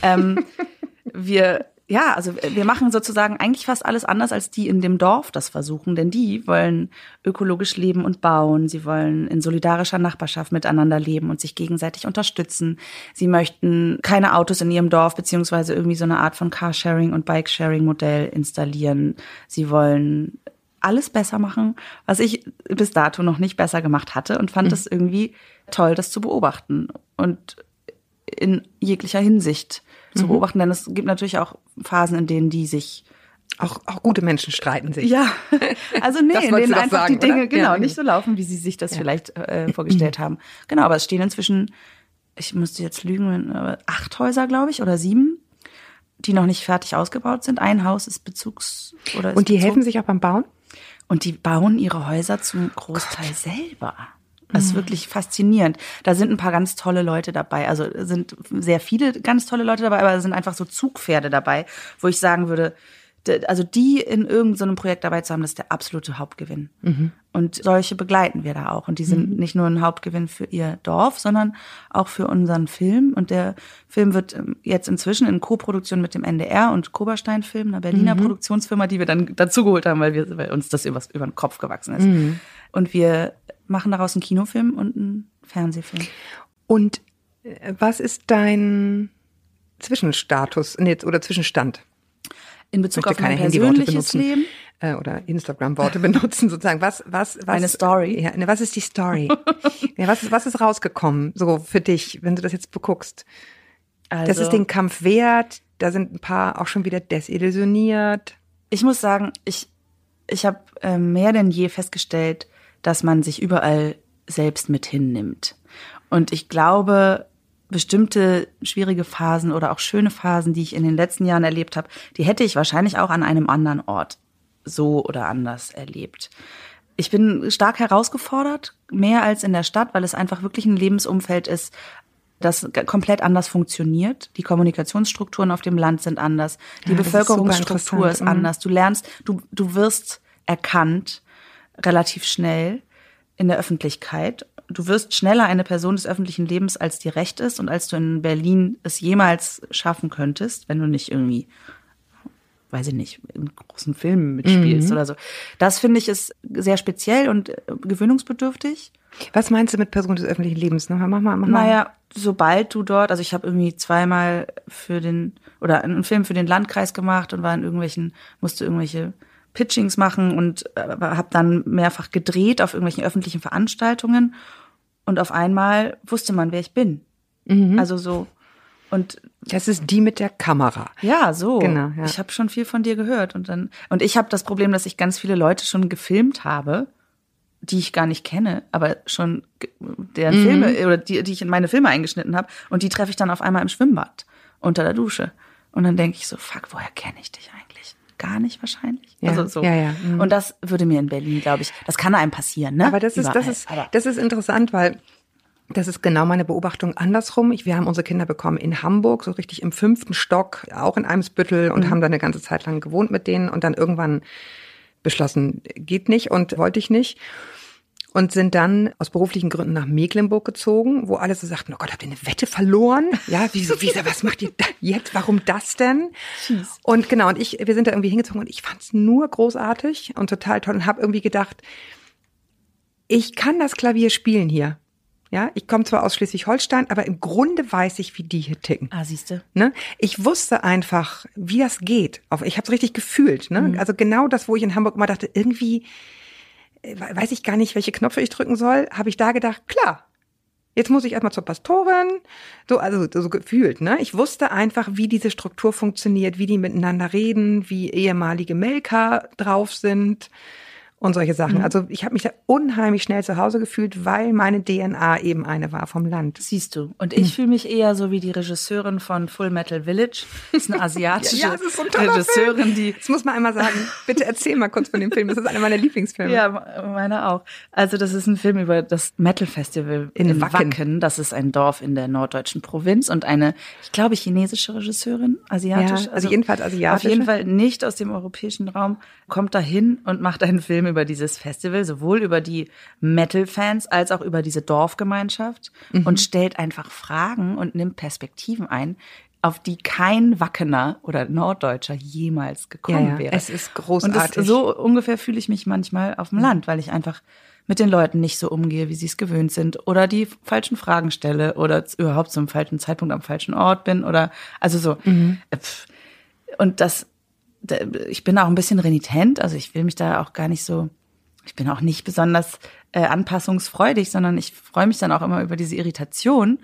Ähm, wir, ja, also wir machen sozusagen eigentlich fast alles anders, als die in dem Dorf das versuchen, denn die wollen ökologisch leben und bauen. Sie wollen in solidarischer Nachbarschaft miteinander leben und sich gegenseitig unterstützen. Sie möchten keine Autos in ihrem Dorf beziehungsweise irgendwie so eine Art von Carsharing und Bikesharing-Modell installieren. Sie wollen alles besser machen, was ich bis dato noch nicht besser gemacht hatte und fand es irgendwie toll, das zu beobachten und in jeglicher Hinsicht zu beobachten, denn es gibt natürlich auch Phasen, in denen die sich Auch, auch gute Menschen streiten sich. Ja, also nee, in denen einfach sagen, die Dinge oder? genau Ja, nicht so laufen, wie sie sich das Ja. vielleicht äh, vorgestellt haben. Genau, aber es stehen inzwischen, ich musste jetzt lügen, aber acht Häuser, glaube ich, oder sieben, die noch nicht fertig ausgebaut sind. Ein Haus ist Bezugs oder ist Und die bezogen. helfen sich auch beim Bauen? Und die bauen ihre Häuser zum Großteil selber. Das Mhm. ist wirklich faszinierend. Da sind ein paar ganz tolle Leute dabei. Also sind sehr viele ganz tolle Leute dabei, aber es sind einfach so Zugpferde dabei, wo ich sagen würde, also die in irgendeinem Projekt dabei zu haben, das ist der absolute Hauptgewinn. Mhm. Und solche begleiten wir da auch. Und die sind nicht nur ein Hauptgewinn für ihr Dorf, sondern auch für unseren Film. Und der Film wird ähm, jetzt inzwischen in Co-Produktion mit dem NDR und Koberstein Film, einer Berliner Mhm. Produktionsfirma, die wir dann dazugeholt haben, weil, wir, weil uns das übers, über den Kopf gewachsen ist. Mhm. Und wir machen daraus einen Kinofilm und einen Fernsehfilm. Und äh, was ist dein Zwischenstatus nee, oder Zwischenstand? In Bezug auf mein persönliches benutzen. Leben. Äh, oder Instagram-Worte benutzen, sozusagen. Was, was, was? Eine Story? Ja, ne, was ist die Story? ja, was, ist, was ist rausgekommen, so für dich, wenn du das jetzt beguckst? Also, Das ist den Kampf wert. Da sind ein paar auch schon wieder desillusioniert. ich muss sagen, ich, ich habe äh, mehr denn je festgestellt, dass man sich überall selbst mit hinnimmt. Und ich glaube, bestimmte schwierige Phasen oder auch schöne Phasen, die ich in den letzten Jahren erlebt habe, die hätte ich wahrscheinlich auch an einem anderen Ort so oder anders erlebt. Ich bin stark herausgefordert, mehr als in der Stadt, weil es einfach wirklich ein Lebensumfeld ist, das komplett anders funktioniert. Die Kommunikationsstrukturen auf dem Land sind anders. Die Ja, ist Bevölkerungsstruktur ist, interessant. Mhm. anders. Du lernst, du, du wirst erkannt relativ schnell in der Öffentlichkeit. Du wirst schneller eine Person des öffentlichen Lebens, als dir recht ist und als du in Berlin es jemals schaffen könntest, wenn du nicht irgendwie weiß ich nicht, in großen Filmen mitspielst Mhm. oder so. Das finde ich ist sehr speziell und äh, gewöhnungsbedürftig. Was meinst du mit Person des öffentlichen Lebens? Mach mal, mach mal. Mach mal. Naja, sobald du dort, also ich habe irgendwie zweimal für den, oder einen Film für den Landkreis gemacht und war in irgendwelchen, musste irgendwelche Pitchings machen und äh, habe dann mehrfach gedreht auf irgendwelchen öffentlichen Veranstaltungen und auf einmal wusste man, wer ich bin. Mhm. Also so und Das ist die mit der Kamera. ja, so. Genau, ja. Ich habe schon viel von dir gehört und dann und ich habe das Problem, dass ich ganz viele Leute schon gefilmt habe, die ich gar nicht kenne, aber schon deren Mhm. Filme oder die, die ich in meine Filme eingeschnitten habe und die treffe ich dann auf einmal im Schwimmbad unter der Dusche und dann denke ich so, fuck, woher kenne ich dich eigentlich? Gar nicht wahrscheinlich. Ja, also so. ja, ja, mhm. Und das würde mir in Berlin, glaube ich, das kann einem passieren, ne? Aber das ist, das ist, das ist interessant, weil das ist genau meine Beobachtung andersrum. Ich, wir haben unsere Kinder bekommen in Hamburg, so richtig im fünften Stock, auch in Eimsbüttel Mhm. und haben da eine ganze Zeit lang gewohnt mit denen und dann irgendwann beschlossen, geht nicht und wollte ich nicht. Und sind dann aus beruflichen Gründen nach Mecklenburg gezogen, wo alle so sagten, oh Gott, habt ihr eine Wette verloren? Ja, wieso, wieso, was macht ihr da jetzt? Warum das denn? Und genau, und ich, wir sind da irgendwie hingezogen und ich fand's nur großartig und total toll und habe irgendwie gedacht, ich kann das Klavier spielen hier. Ja, ich komme zwar aus Schleswig-Holstein, aber im Grunde weiß ich, wie die hier ticken. ah, siehste. Ne? Ich wusste einfach, wie das geht. Ich habe es richtig gefühlt. Ne? Also genau das, wo ich in Hamburg immer dachte, irgendwie weiß ich gar nicht, welche Knöpfe ich drücken soll, habe ich da gedacht, klar. Jetzt muss ich erstmal zur Pastorin, so also so gefühlt, ne? Ich wusste einfach, wie diese Struktur funktioniert, wie die miteinander reden, wie ehemalige Melker drauf sind und solche Sachen. Also ich habe mich da unheimlich schnell zu Hause gefühlt, weil meine DNA eben eine war vom Land. Siehst du. Und ich fühle mich eher so wie die Regisseurin von Full Metal Village. Das ist eine asiatische Ja, das ist so ein Regisseurin, die Das muss man einmal sagen. Bitte erzähl mal kurz von dem Film. Das ist einer meiner Lieblingsfilme. Ja, meine auch. Also das ist ein Film über das Metal Festival In in, Wacken. Wacken. Das ist ein Dorf in der norddeutschen Provinz und eine, ich glaube, chinesische Regisseurin, asiatisch. Ja, also jedenfalls asiatische. Auf jeden Fall nicht aus dem europäischen Raum, kommt dahin und macht einen Film über dieses Festival, sowohl über die Metal-Fans als auch über diese Dorfgemeinschaft Mhm. und stellt einfach Fragen und nimmt Perspektiven ein, auf die kein Wackener oder Norddeutscher jemals gekommen Ja, ja. wäre. Es ist Und großartig. das, so ungefähr fühle ich mich manchmal auf dem Land, weil ich einfach mit den Leuten nicht so umgehe, wie sie es gewöhnt sind oder die falschen Fragen stelle oder überhaupt zum falschen Zeitpunkt am falschen Ort bin oder also so. Mhm. Äh. Und das, da- ich bin auch ein bisschen renitent, also ich will mich da auch gar nicht so, ich bin auch nicht besonders äh, anpassungsfreudig, sondern ich freue mich dann auch immer über diese Irritation.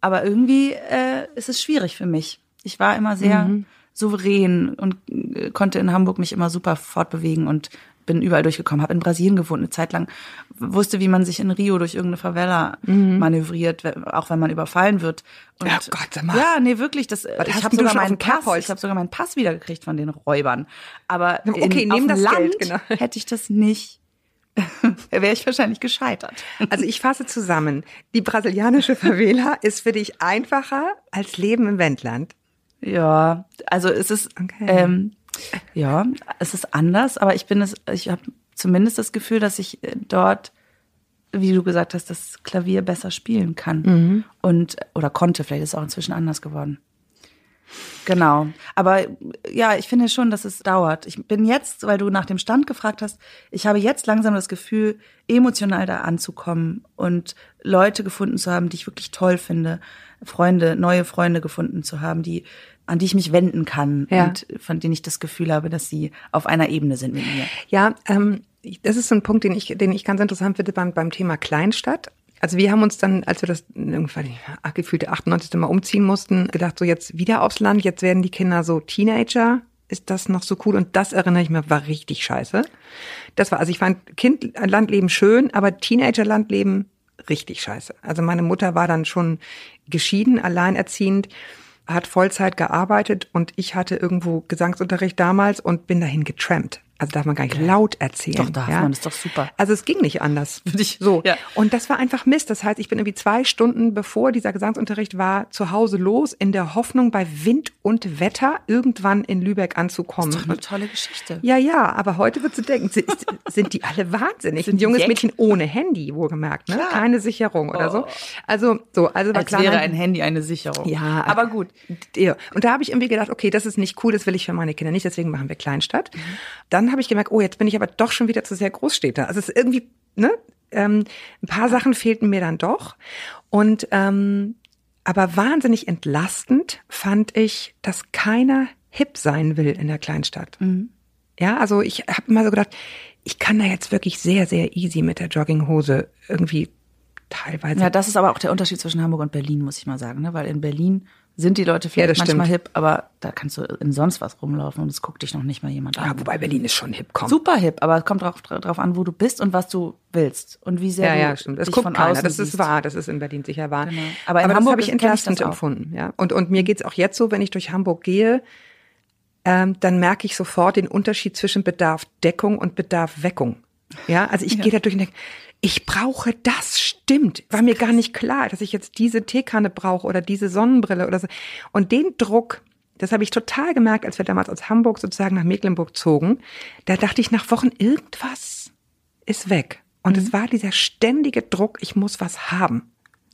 Aber irgendwie äh, ist es schwierig für mich. Ich war immer sehr souverän und äh, konnte in Hamburg mich immer super fortbewegen und bin überall durchgekommen, habe in Brasilien gewohnt eine Zeit lang, wusste, wie man sich in Rio durch irgendeine Favela manövriert, we- auch wenn man überfallen wird. Und Ja, Gott, sag mal. Ja, nee, wirklich, das Was ich habe sogar meinen? Pass, ich habe sogar meinen Pass wiedergekriegt von den Räubern. Aber Okay, in, nehmen das Land Geld, genau. hätte ich das nicht, wäre ich wahrscheinlich gescheitert. Also ich fasse zusammen. Die brasilianische Favela ist für dich einfacher als Leben im Wendland. Ja, also es ist Okay. ähm, ja, es ist anders, aber ich bin es, ich habe zumindest das Gefühl, dass ich äh, dort, wie du gesagt hast, das Klavier besser spielen kann und oder konnte. Vielleicht ist es auch inzwischen anders geworden. Genau. Aber ja, ich finde schon, dass es dauert. Ich bin jetzt, weil du nach dem Stand gefragt hast, ich habe jetzt langsam das Gefühl, emotional da anzukommen und Leute gefunden zu haben, die ich wirklich toll finde. Freunde, neue Freunde gefunden zu haben, die, an die ich mich wenden kann Ja. und von denen ich das Gefühl habe, dass sie auf einer Ebene sind mit mir. Ja, ähm, das ist so ein Punkt, den ich, den ich ganz interessant finde beim, beim Thema Kleinstadt. Also wir haben uns dann, als wir das irgendwann ja, gefühlte 98. Mal umziehen mussten, gedacht, so jetzt wieder aufs Land, jetzt werden die Kinder so Teenager. Ist das noch so cool? Und das erinnere ich mir, war richtig scheiße. Das war, also ich fand Kind, Landleben schön, aber Teenager-Landleben richtig scheiße. Also meine Mutter war dann schon geschieden, alleinerziehend, hat Vollzeit gearbeitet und ich hatte irgendwo Gesangsunterricht damals und bin dahin getrampt. Also darf man gar nicht laut erzählen. Doch, darf ja? man, ist doch super. Also es ging nicht anders. ich- so. ja. Und das war einfach Mist. Das heißt, ich bin irgendwie zwei Stunden bevor dieser Gesangsunterricht war, zu Hause los, in der Hoffnung, bei Wind und Wetter irgendwann in Lübeck anzukommen. Doch eine tolle Geschichte. Ja, ja, aber heute würdest du denken, sind, sind die alle wahnsinnig? Ein junges? Mädchen ohne Handy, wohlgemerkt, ne? Keine Sicherung oder so. Also, so, also war Als klar. wäre ein Handy eine Sicherung. ja, aber gut. Ja. Und da habe ich irgendwie gedacht, okay, das ist nicht cool, das will ich für meine Kinder nicht, deswegen machen wir Kleinstadt. Dann habe ich gemerkt, oh, jetzt bin ich aber doch schon wieder zu sehr Großstädter. Also es ist irgendwie, ne? Ähm, ein paar Sachen fehlten mir dann doch. Und ähm, aber wahnsinnig entlastend fand ich, dass keiner hip sein will in der Kleinstadt. Ja, also ich habe immer so gedacht, ich kann da jetzt wirklich sehr, sehr easy mit der Jogginghose irgendwie teilweise. Ja, das ist aber auch der Unterschied zwischen Hamburg und Berlin, muss ich mal sagen. Ne? Weil in Berlin sind die Leute vielleicht das manchmal stimmt. hip, aber da kannst du in sonst was rumlaufen und es guckt dich noch nicht mal jemand an. ja, wobei Berlin ist schon hip, komm. Super hip, aber es kommt drauf, drauf an, wo du bist und was du willst und wie sehr Ja, du ja, stimmt. Das dich guckt von keiner. Das ist siehst. wahr. Das ist in Berlin sicher wahr. Genau. Aber in das Hamburg habe ich entlastend empfunden. Ja. Und, und mir geht's auch jetzt so, wenn ich durch Hamburg gehe, ähm, dann merke ich sofort den Unterschied zwischen Bedarf Deckung und Bedarf Weckung. Ja, also ich gehe da durch und denke, ich brauche das, stimmt. War mir gar nicht klar, dass ich jetzt diese Teekanne brauche oder diese Sonnenbrille oder so. Und den Druck, das habe ich total gemerkt, als wir damals aus Hamburg sozusagen nach Mecklenburg zogen. Da dachte ich nach Wochen, irgendwas ist weg. Und Mhm. es war dieser ständige Druck, ich muss was haben.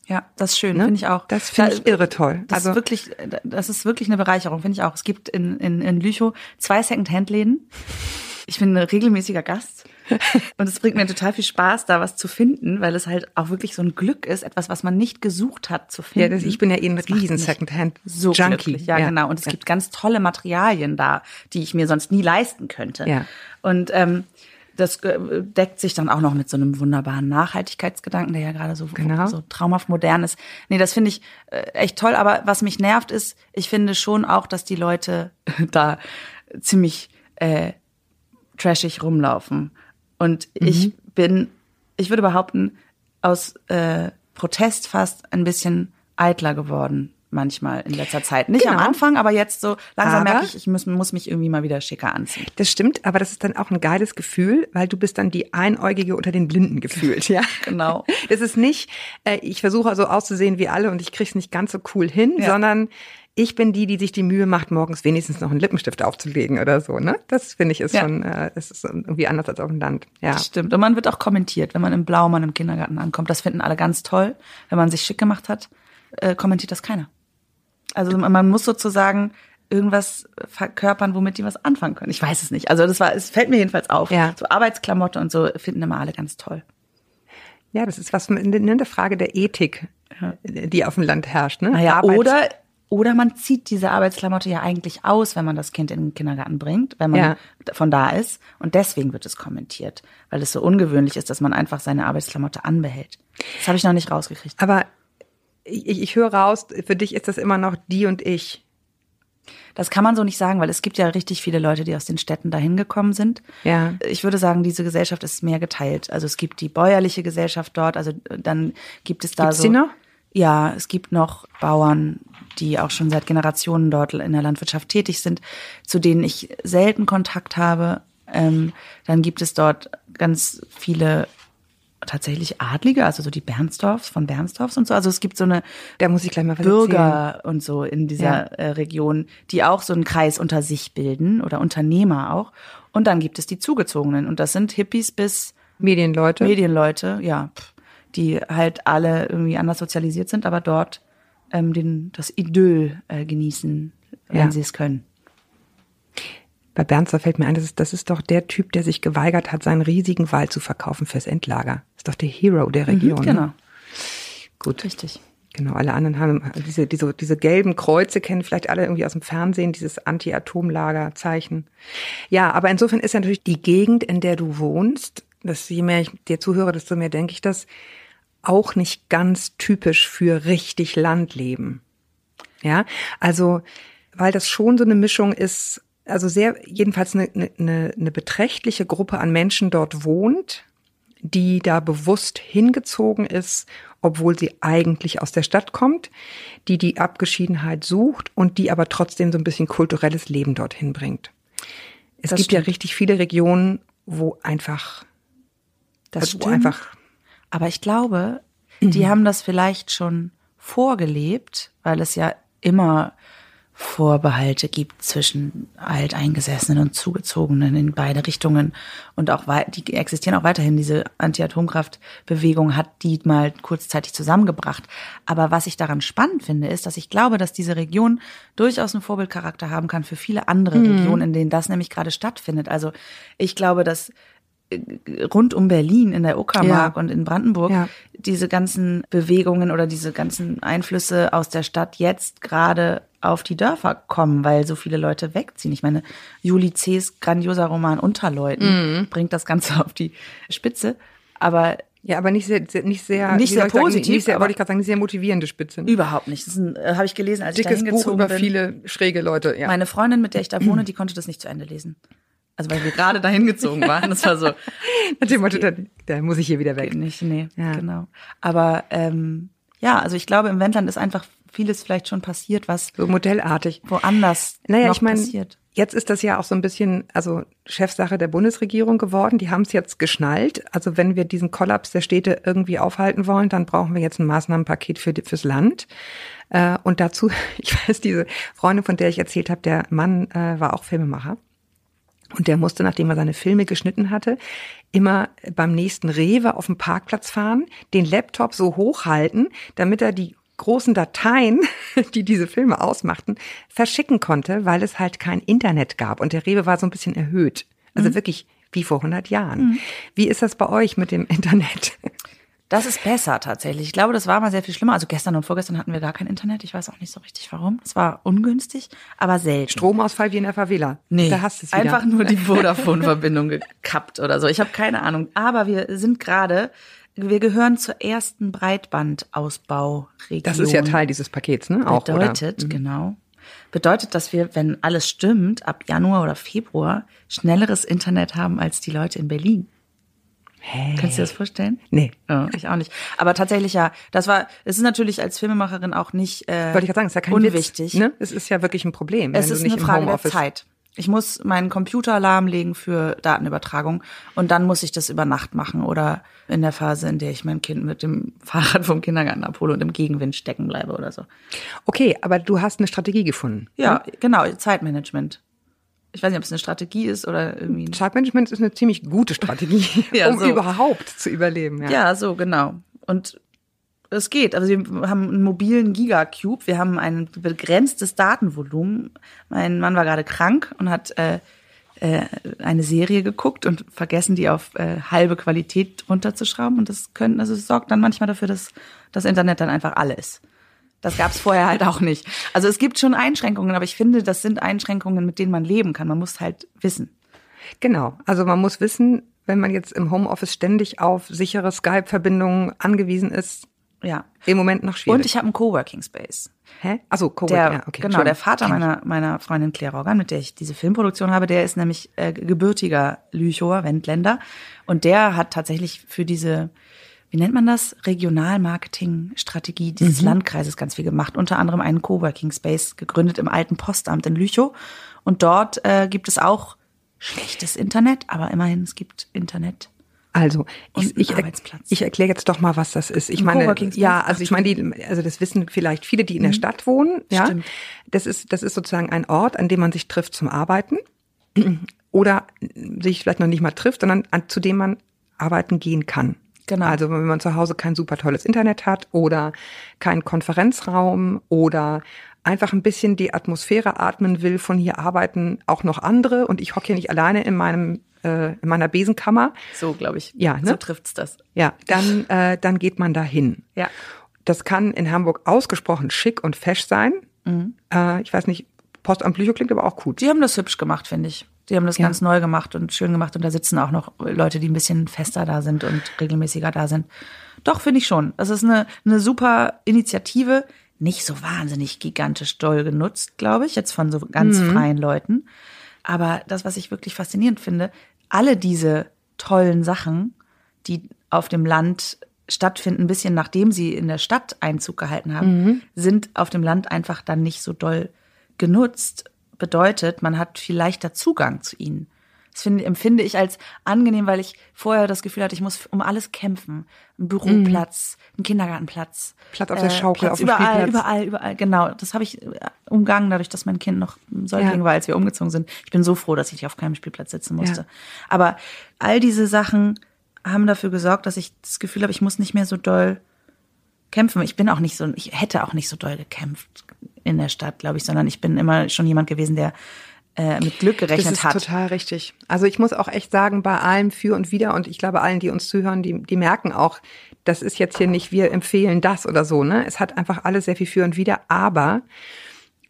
Ja, das ist schön, Ne? finde ich auch. Das finde ich irre toll. Das Also ist wirklich, das ist wirklich eine Bereicherung, finde ich auch. Es gibt in, in, in Lüchow zwei Second-Hand-Läden. Ich bin ein regelmäßiger Gast. Und es bringt mir total viel Spaß, da was zu finden, weil es halt auch wirklich so ein Glück ist, etwas, was man nicht gesucht hat zu ja, finden. das, ich bin ja eh ein Das riesen Secondhand so Junkie. glücklich. Ja, genau. Und es gibt ganz tolle Materialien da, die ich mir sonst nie leisten könnte. Ja. Und ähm, das äh, deckt sich dann auch noch mit so einem wunderbaren Nachhaltigkeitsgedanken, der ja gerade so, Genau. so traumhaft modern ist. Nee, das finde ich äh, echt toll. Aber was mich nervt ist, ich finde schon auch, dass die Leute da ziemlich äh, trashig rumlaufen. Und ich bin, ich würde behaupten, aus äh, Protest fast ein bisschen eitler geworden manchmal in letzter Zeit. Nicht am Genau. Anfang, aber jetzt so langsam Aber- merke ich, ich muss, muss mich irgendwie mal wieder schicker anziehen. Das stimmt, aber das ist dann auch ein geiles Gefühl, weil du bist dann die Einäugige unter den Blinden gefühlt, ja. Genau. Das ist nicht, äh, ich versuche so auszusehen wie alle und ich krieg's nicht ganz so cool hin, Ja. sondern ich bin die, die sich die Mühe macht, morgens wenigstens noch einen Lippenstift aufzulegen oder so, ne? Das finde ich ist Ja. schon, äh, ist irgendwie anders als auf dem Land. Ja. Das stimmt. Und man wird auch kommentiert, wenn man im Blaumann im Kindergarten ankommt. Das finden alle ganz toll. Wenn man sich schick gemacht hat, äh, kommentiert das keiner. Also man muss sozusagen irgendwas verkörpern, womit die was anfangen können. Ich weiß es nicht. Also das war, es fällt mir jedenfalls auf. Ja. So Arbeitsklamotte und so finden immer alle ganz toll. Ja, das ist was eine Frage der Ethik, die auf dem Land herrscht, ne? Naja, Arbeits- oder, oder man zieht diese Arbeitsklamotte ja eigentlich aus, wenn man das Kind in den Kindergarten bringt, wenn man Ja. von da ist. Und deswegen wird es kommentiert, weil es so ungewöhnlich ist, dass man einfach seine Arbeitsklamotte anbehält. Das habe ich noch nicht rausgekriegt. Aber ich, ich höre raus, für dich ist das immer noch die und ich. Das kann man so nicht sagen, weil es gibt ja richtig viele Leute, die aus den Städten dahin gekommen sind. Ja. Ich würde sagen, diese Gesellschaft ist mehr geteilt. Also es gibt die bäuerliche Gesellschaft dort, also dann gibt es da Gibt's so. die noch? Ja, es gibt noch Bauern, die auch schon seit Generationen dort in der Landwirtschaft tätig sind, zu denen ich selten Kontakt habe. Ähm, dann gibt es dort ganz viele tatsächlich Adlige, also so die Bernsdorfs von Bernsdorfs und so. Also es gibt so eine Da muss ich gleich mal was erzählen. Bürger und so in dieser Ja. äh, Region, die auch so einen Kreis unter sich bilden oder Unternehmer auch. Und dann gibt es die Zugezogenen und das sind Hippies bis Medienleute. Medienleute, ja, pff, die halt alle irgendwie anders sozialisiert sind, aber dort ähm, den, das Idyll äh, genießen, wenn Ja. sie es können. Bei Bernsdorf fällt mir ein, das ist, das ist doch der Typ, der sich geweigert hat, seinen riesigen Wald zu verkaufen fürs Endlager. ist doch der Hero der Region. Mhm, genau, Ne? Gut. richtig. Genau, alle anderen haben diese, diese, diese gelben Kreuze kennen vielleicht alle irgendwie aus dem Fernsehen, dieses Anti-Atomlager-Zeichen. Ja, aber insofern ist ja natürlich die Gegend, in der du wohnst, das, je mehr ich dir zuhöre, desto mehr denke ich das, auch nicht ganz typisch für richtig Landleben. Ja, also, weil das schon so eine Mischung ist, also sehr, jedenfalls eine, eine, eine beträchtliche Gruppe an Menschen dort wohnt, die da bewusst hingezogen ist, obwohl sie eigentlich aus der Stadt kommt, die die Abgeschiedenheit sucht und die aber trotzdem so ein bisschen kulturelles Leben dorthin bringt. Es Das gibt ja stimmt. richtig viele Regionen, wo einfach, Das wo stimmt. einfach, Aber ich glaube, die haben das vielleicht schon vorgelebt, weil es ja immer Vorbehalte gibt zwischen Alteingesessenen und Zugezogenen in beide Richtungen. Und auch die existieren auch weiterhin. Diese Anti-Atomkraft-Bewegung hat die mal kurzzeitig zusammengebracht. Aber was ich daran spannend finde, ist, dass ich glaube, dass diese Region durchaus einen Vorbildcharakter haben kann für viele andere Mhm. Regionen, in denen das nämlich gerade stattfindet. Also ich glaube, dass rund um Berlin in der Uckermark Ja. und in Brandenburg Ja. diese ganzen Bewegungen oder diese ganzen Einflüsse aus der Stadt jetzt gerade auf die Dörfer kommen, weil so viele Leute wegziehen. Ich meine, Juli C.'s grandioser Roman Unterleuten Mhm. bringt das Ganze auf die Spitze. Aber ja, aber nicht sehr, sehr nicht sehr, Nicht sehr ich sagen, positiv, nicht sehr, aber- wollte ich gerade sagen, nicht sehr motivierende Spitze. überhaupt nicht. Das äh, habe ich gelesen, als ich Dickes da Buch hingezogen über bin. viele schräge Leute, ja. Meine Freundin, mit der ich da wohne, die konnte das nicht zu Ende lesen. Also weil wir gerade dahin gezogen waren. Das war so, Nach dem Motto, da, da muss ich hier wieder weg. Nicht, nee, Ja. genau. Aber ähm, ja, also ich glaube, im Wendland ist einfach vieles vielleicht schon passiert, was So modellartig. woanders Naja, noch ich meine, passiert. jetzt ist das ja auch so ein bisschen, also Chefsache der Bundesregierung geworden. Die haben es jetzt geschnallt. Also wenn wir diesen Kollaps der Städte irgendwie aufhalten wollen, dann brauchen wir jetzt ein Maßnahmenpaket für, die- fürs Land. Äh, und dazu, ich weiß, diese Freundin, von der ich erzählt habe, der Mann äh, war auch Filmemacher. Und der musste, nachdem er seine Filme geschnitten hatte, immer beim nächsten Rewe auf dem Parkplatz fahren, den Laptop so hochhalten, damit er die großen Dateien, die diese Filme ausmachten, verschicken konnte, weil es halt kein Internet gab. Und der Rewe war so ein bisschen erhöht. Also wirklich wie vor 100 Jahren. Wie ist das bei euch mit dem Internet? Das ist besser tatsächlich. Ich glaube, das war mal sehr viel schlimmer. Also gestern und vorgestern hatten wir gar kein Internet. Ich weiß auch nicht so richtig warum. Es war ungünstig, aber selten. Stromausfall wie in der Favela. Nee, da hast du es wieder. einfach nur die Vodafone-Verbindung gekappt oder so. Ich habe keine Ahnung. Aber wir sind gerade, wir gehören zur ersten Breitbandausbauregion. Das ist ja Teil dieses Pakets, ne? Auch, Bedeutet, oder? Mhm. genau. Bedeutet, dass wir, wenn alles stimmt, ab Januar oder Februar schnelleres Internet haben als die Leute in Berlin. Hey. Kannst du dir das vorstellen? Nee. Ja, ich auch nicht. Aber tatsächlich ja, das war, es ist natürlich als Filmemacherin auch nicht äh, Wollte ich sagen, es ist ja kein unwichtig. Witz. Ne? Es ist ja wirklich ein Problem, Es ist eine Frage der Zeit. Ich muss meinen Computer lahmlegen für Datenübertragung und dann muss ich das über Nacht machen oder in der Phase, in der ich mein Kind mit dem Fahrrad vom Kindergarten abhole und im Gegenwind stecken bleibe oder so. Okay, aber du hast eine Strategie gefunden. Ja, genau, Zeitmanagement. Ich weiß nicht, ob es eine Strategie ist oder irgendwie. Zeitmanagement ist eine ziemlich gute Strategie, Ja, um so. überhaupt zu überleben. Ja. Ja, so, genau. Und es geht. Also wir haben einen mobilen Gigacube, wir haben ein begrenztes Datenvolumen. Mein Mann war gerade krank und hat äh, äh, eine Serie geguckt und vergessen, die auf äh, halbe Qualität runterzuschrauben. Und das können, also es sorgt dann manchmal dafür, dass das Internet dann einfach alle ist. Das gab es vorher halt auch nicht. Also es gibt schon Einschränkungen, aber ich finde, das sind Einschränkungen, mit denen man leben kann. Man muss halt wissen. Genau. Also man muss wissen, wenn man jetzt im Homeoffice ständig auf sichere Skype-Verbindungen angewiesen ist, Ja. Im Moment noch schwierig. Und ich habe einen Coworking Space. Hä? Achso, Coworking, Der, ja, okay. Genau, der. Vater meiner, meiner Freundin Claire Roggan, mit der ich diese Filmproduktion habe, der ist nämlich äh, gebürtiger Lüchower, Wendländer. Und der hat tatsächlich für diese, wie nennt man das, Regionalmarketing-Strategie dieses Landkreises ganz viel gemacht. Unter anderem einen Coworking Space gegründet im alten Postamt in Lüchow. Und dort äh, gibt es auch schlechtes Internet, aber immerhin, es gibt Internet. Also, ich, ich, ich erkläre jetzt doch mal, was das ist. Ich Ein meine, ja, also ich meine, die, also das wissen vielleicht viele, die in der Stadt wohnen. Ja, Stimmt. das ist, das ist sozusagen ein Ort, an dem man sich trifft zum Arbeiten oder sich vielleicht noch nicht mal trifft, sondern an, zu dem man arbeiten gehen kann. Genau. Also wenn man zu Hause kein super tolles Internet hat oder keinen Konferenzraum oder einfach ein bisschen die Atmosphäre atmen will, von hier arbeiten auch noch andere und ich hocke hier nicht alleine in meinem äh, in meiner Besenkammer. So, glaube ich. Ja, ne? So trifft's das. Ja, dann, äh, dann geht man dahin. Ja. Das kann in Hamburg ausgesprochen schick und fesch sein. Mhm. Äh, ich weiß nicht, Postamt Lüchow klingt aber auch gut. Die haben das hübsch gemacht, finde ich. Die haben das Ja. ganz neu gemacht und schön gemacht und da sitzen auch noch Leute, die ein bisschen fester da sind und regelmäßiger da sind. Doch, finde ich schon. Das ist eine, eine super Initiative. Nicht so wahnsinnig gigantisch doll genutzt, glaube ich, jetzt von so ganz freien Leuten. Aber das, was ich wirklich faszinierend finde, alle diese tollen Sachen, die auf dem Land stattfinden, ein bisschen nachdem sie in der Stadt Einzug gehalten haben, sind auf dem Land einfach dann nicht so doll genutzt. Bedeutet, man hat viel leichter Zugang zu ihnen. Das finde, empfinde ich als angenehm, weil ich vorher das Gefühl hatte, ich muss um alles kämpfen. Ein Büroplatz, ein Kindergartenplatz. Platz auf der Schaukel, Platz auf dem überall, Spielplatz. überall, überall. Genau, das habe ich äh, umgangen, dadurch, dass mein Kind noch Säugling Ja. war, als wir umgezogen sind. Ich bin so froh, dass ich auf keinem Spielplatz sitzen musste. Ja. Aber all diese Sachen haben dafür gesorgt, dass ich das Gefühl habe, ich muss nicht mehr so doll kämpfen. Ich bin auch nicht so, ich hätte auch nicht so doll gekämpft in der Stadt, glaube ich, sondern ich bin immer schon jemand gewesen, der äh, mit Glück gerechnet das ist hat. total richtig. Also ich muss auch echt sagen, bei allem für und wieder und ich glaube allen, die uns zuhören, die, die merken auch, das ist jetzt hier nicht, wir empfehlen das oder so, ne? Es hat einfach alles sehr viel für und wieder, aber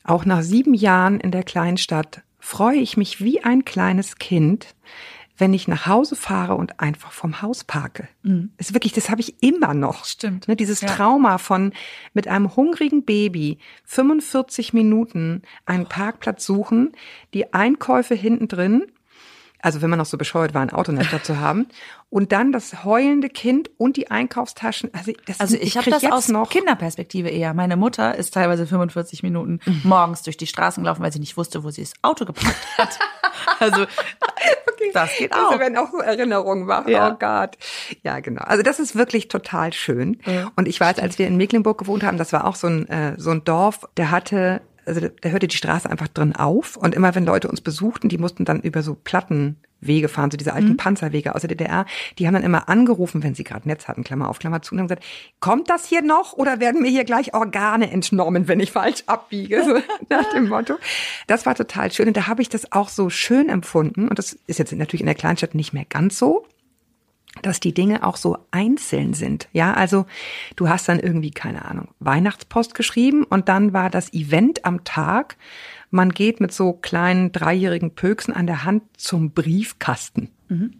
auch nach sieben Jahren in der Kleinstadt freue ich mich wie ein kleines Kind, wenn ich nach Hause fahre und einfach vom Haus parke. Ist wirklich, das habe ich immer noch. Mhm. Stimmt. Ne, dieses Ja. Trauma von mit einem hungrigen Baby 45 Minuten einen Parkplatz suchen, die Einkäufe hinten drin, also wenn man noch so bescheuert war, ein Auto in der Stadt zu haben, und dann das heulende Kind und die Einkaufstaschen. Also, das, Also ich, habe krieg das jetzt aus noch. Kinderperspektive eher. Meine Mutter ist teilweise 45 Minuten Mhm. morgens durch die Straßen gelaufen, weil sie nicht wusste, wo sie das Auto geparkt hat. also das geht Also auch. wenn auch so Erinnerungen wach. Ja. Oh Gott. Ja, genau. Also das ist wirklich total schön. Und ich weiß, als wir in Mecklenburg gewohnt haben, das war auch so ein, äh, so ein Dorf, der hatte, also da hörte die Straße einfach drin auf. Und immer wenn Leute uns besuchten, die mussten dann über so Plattenwege fahren, so diese alten Panzerwege aus der DDR, die haben dann immer angerufen, wenn sie gerade Netz hatten, Klammer auf, Klammer zu, und haben gesagt, kommt das hier noch oder werden mir hier gleich Organe entnommen, wenn ich falsch abbiege? So nach dem Motto. Das war total schön. Und da habe ich das auch so schön empfunden. Und das ist jetzt natürlich in der Kleinstadt nicht mehr ganz so dass die Dinge auch so einzeln sind. Ja, also du hast dann irgendwie, keine Ahnung, Weihnachtspost geschrieben und dann war das Event am Tag. Man geht mit so kleinen dreijährigen Pöksen an der Hand zum Briefkasten.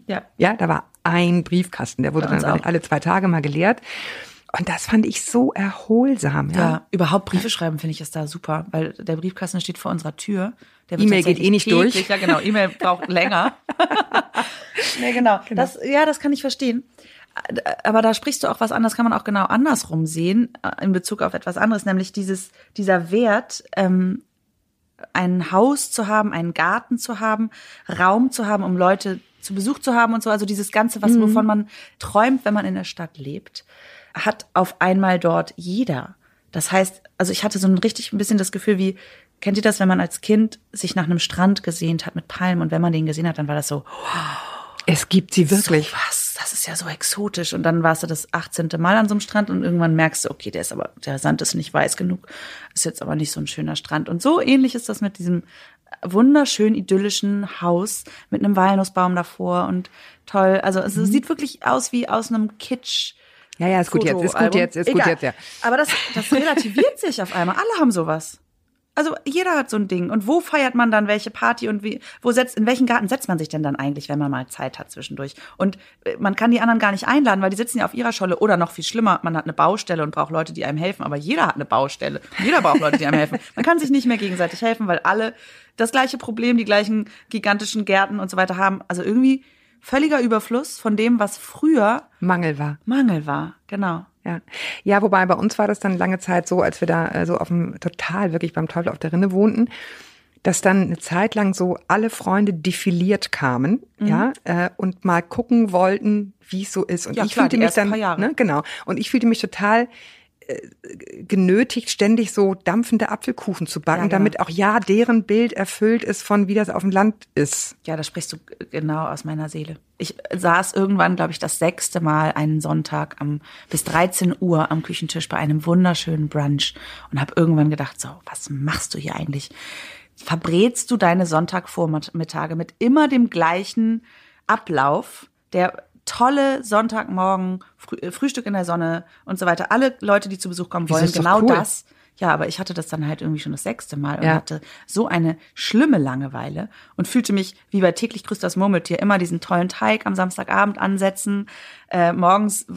ja. Ja, da war ein Briefkasten, der wurde dann auch. alle zwei Tage mal geleert. Und das fand ich so erholsam. Ja, Ja, überhaupt Briefe schreiben finde ich ist da super, weil der Briefkasten steht vor unserer Tür. E-Mail geht eh nicht durch. täglich- Ja, genau. E-Mail braucht länger. nee, genau. Das, ja, das kann ich verstehen. Aber da sprichst du auch was an, das kann man auch genau andersrum sehen, äh, in Bezug auf etwas anderes, nämlich dieses, dieser Wert, ähm, ein Haus zu haben, einen Garten zu haben, Raum zu haben, um Leute zu Besuch zu haben und so. Also dieses Ganze, was, wovon man träumt, wenn man in der Stadt lebt, hat auf einmal dort jeder. Das heißt, also ich hatte so ein richtig ein bisschen das Gefühl wie, kennt ihr das, wenn man als Kind sich nach einem Strand gesehnt hat mit Palmen und wenn man den gesehen hat, dann war das so, Es gibt sie wirklich. so was, das ist ja so exotisch. Und dann warst du das 18. Mal an so einem Strand und irgendwann merkst du, okay, der ist aber, der Sand ist nicht weiß genug, ist jetzt aber nicht so ein schöner Strand. Und so ähnlich ist das mit diesem wunderschön idyllischen Haus mit einem Walnussbaum davor und toll. Also es Mhm. sieht wirklich aus wie aus einem Kitsch. Ja, ja, ist gut jetzt, ist gut jetzt, ist gut Egal. jetzt, ja. Aber das, das relativiert sich auf einmal. Alle haben sowas. Also jeder hat so ein Ding. Und wo feiert man dann welche Party und wie, wo setzt, in welchen Garten setzt man sich denn dann eigentlich, wenn man mal Zeit hat zwischendurch? Und äh, man kann die anderen gar nicht einladen, weil die sitzen ja auf ihrer Scholle. Oder noch viel schlimmer, man hat eine Baustelle und braucht Leute, die einem helfen. Aber jeder hat eine Baustelle. Jeder braucht Leute, die einem helfen. Man kann sich nicht mehr gegenseitig helfen, weil alle das gleiche Problem, die gleichen gigantischen Gärten und so weiter haben. Also irgendwie völliger Überfluss von dem, was früher Mangel war. Mangel war. Genau. Ja. ja, wobei bei uns war das dann lange Zeit so, als wir da äh, so auf dem total wirklich beim Teufel auf der Rinne wohnten, dass dann eine Zeit lang so alle Freunde defiliert kamen, Mhm. ja, äh, und mal gucken wollten, wie es so ist. Und Ja, ich klar, fühlte mich dann, ne, genau. Und ich fühlte mich total genötigt, ständig so dampfende Apfelkuchen zu backen, Ja, genau. damit auch ja deren Bild erfüllt ist von wie das auf dem Land ist. Ja, da sprichst du genau aus meiner Seele. Ich saß irgendwann, glaube ich, das sechste Mal einen Sonntag am, bis 13 Uhr am Küchentisch bei einem wunderschönen Brunch und habe irgendwann gedacht, so, was machst du hier eigentlich? Verbrätst du deine Sonntagvormittage mit immer dem gleichen Ablauf, der tolle Sonntagmorgen, Früh, äh, Frühstück in der Sonne und so weiter. Alle Leute, die zu Besuch kommen wollen, doch genau cool. das. Ja, aber ich hatte das dann halt irgendwie schon das sechste Mal und Ja. hatte so eine schlimme Langeweile und fühlte mich wie bei täglich grüßt das Murmeltier immer diesen tollen Teig am Samstagabend ansetzen. Äh, morgens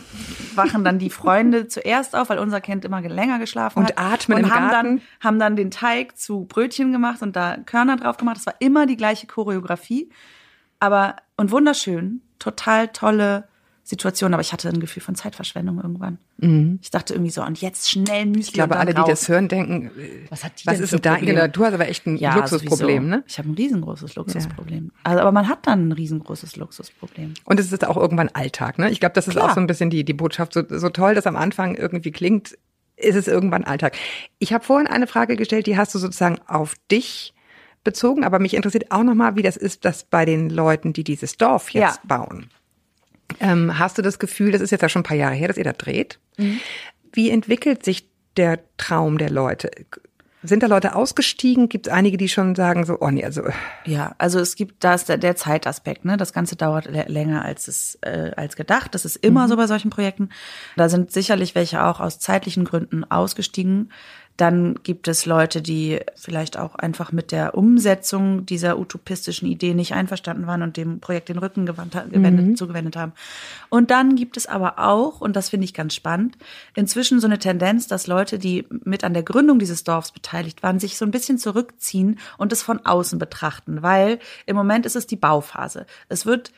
wachen dann die Freunde zuerst auf, weil unser Kind immer länger geschlafen Und hat. atmen und im haben Garten. dann haben dann den Teig zu Brötchen gemacht und da Körner drauf gemacht. Das war immer die gleiche Choreografie, aber und wunderschön, total tolle Situation, aber ich hatte ein Gefühl von Zeitverschwendung irgendwann. Ich dachte irgendwie so, und jetzt schnell Müsli Mhm. Ich glaube, alle, die raus. das hören, denken, äh, Was hat die was denn ist denn da? Genau, du hast aber echt ein Luxusproblem, sowieso. ne? Ich habe ein riesengroßes Luxusproblem. Also, aber man hat dann ein riesengroßes Luxusproblem. Und es ist auch irgendwann Alltag, ne? Ich glaube, das ist Klar. auch so ein bisschen die, die Botschaft. So, so toll das am Anfang irgendwie klingt, ist es irgendwann Alltag. Ich habe vorhin eine Frage gestellt, die hast du sozusagen auf dich bezogen, aber mich interessiert auch nochmal, wie das ist, dass bei den Leuten, die dieses Dorf jetzt Ja. bauen. Ähm, hast du das Gefühl, das ist jetzt ja schon ein paar Jahre her, dass ihr da dreht? Mhm. Wie entwickelt sich der Traum der Leute? Sind da Leute ausgestiegen? Gibt es einige, die schon sagen so, oh nee, also Ja, also es gibt da ist der, der Zeitaspekt, ne? Das Ganze dauert lä- länger als es äh, als gedacht. Das ist immer so bei solchen Projekten. Da sind sicherlich welche auch aus zeitlichen Gründen ausgestiegen. Dann gibt es Leute, die vielleicht auch einfach mit der Umsetzung dieser utopistischen Idee nicht einverstanden waren und dem Projekt den Rücken gewandt, gewendet, zugewendet haben. Und dann gibt es aber auch, und das finde ich ganz spannend, inzwischen so eine Tendenz, dass Leute, die mit an der Gründung dieses Dorfs beteiligt waren, sich so ein bisschen zurückziehen und es von außen betrachten, weil im Moment ist es die Bauphase. Es wird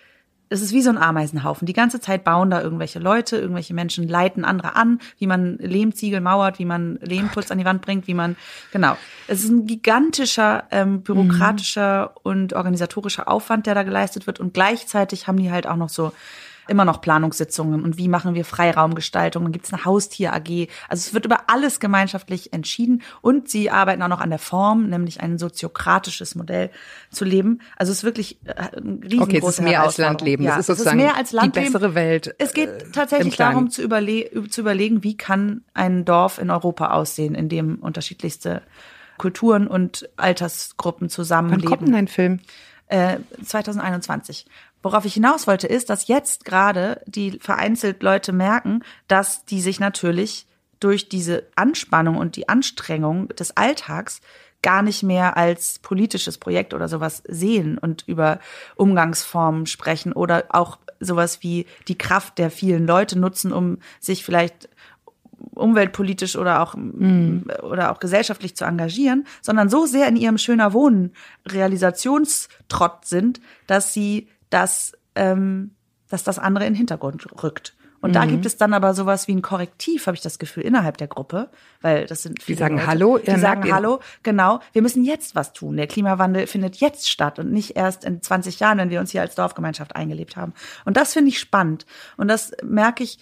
es ist wie so ein Ameisenhaufen. Die ganze Zeit bauen da irgendwelche Leute, irgendwelche Menschen leiten andere an, wie man Lehmziegel mauert, wie man Lehmputz an die Wand bringt, wie man, genau. Es ist ein gigantischer ähm, bürokratischer und organisatorischer Aufwand, der da geleistet wird. Und gleichzeitig haben die halt auch noch so immer noch Planungssitzungen und wie machen wir Freiraumgestaltung. Dann gibt es eine Haustier-AG. Also es wird über alles gemeinschaftlich entschieden und sie arbeiten auch noch an der Form, nämlich ein soziokratisches Modell zu leben. Also es ist wirklich äh, ein riesengroße Okay, es ist mehr als. Landleben. Ja, Das ist es sozusagen mehr als die Landleben. bessere Welt, Es geht äh, tatsächlich darum zu, überle zu überlegen, wie kann ein Dorf in Europa aussehen, in dem unterschiedlichste Kulturen und Altersgruppen wann zusammenleben kommt denn ein Film? äh, 2021. Worauf ich hinaus wollte, ist, dass jetzt gerade die vereinzelt Leute merken, dass die sich natürlich durch diese Anspannung und die Anstrengung des Alltags gar nicht mehr als politisches Projekt oder sowas sehen und über Umgangsformen sprechen oder auch sowas wie die Kraft der vielen Leute nutzen, um sich vielleicht umweltpolitisch oder auch oder auch gesellschaftlich zu engagieren, sondern so sehr in ihrem schöner Wohnen Realisationstrott sind, dass sie das, ähm, dass das andere in den Hintergrund rückt. Und da gibt es dann aber sowas wie ein Korrektiv, habe ich das Gefühl, innerhalb der Gruppe, weil das sind viele sagen Leute, Hallo, die sagen Hallo, genau, wir müssen jetzt was tun. Der Klimawandel findet jetzt statt und nicht erst in 20 Jahren, wenn wir uns hier als Dorfgemeinschaft eingelebt haben. Und das finde ich spannend. Und das merke ich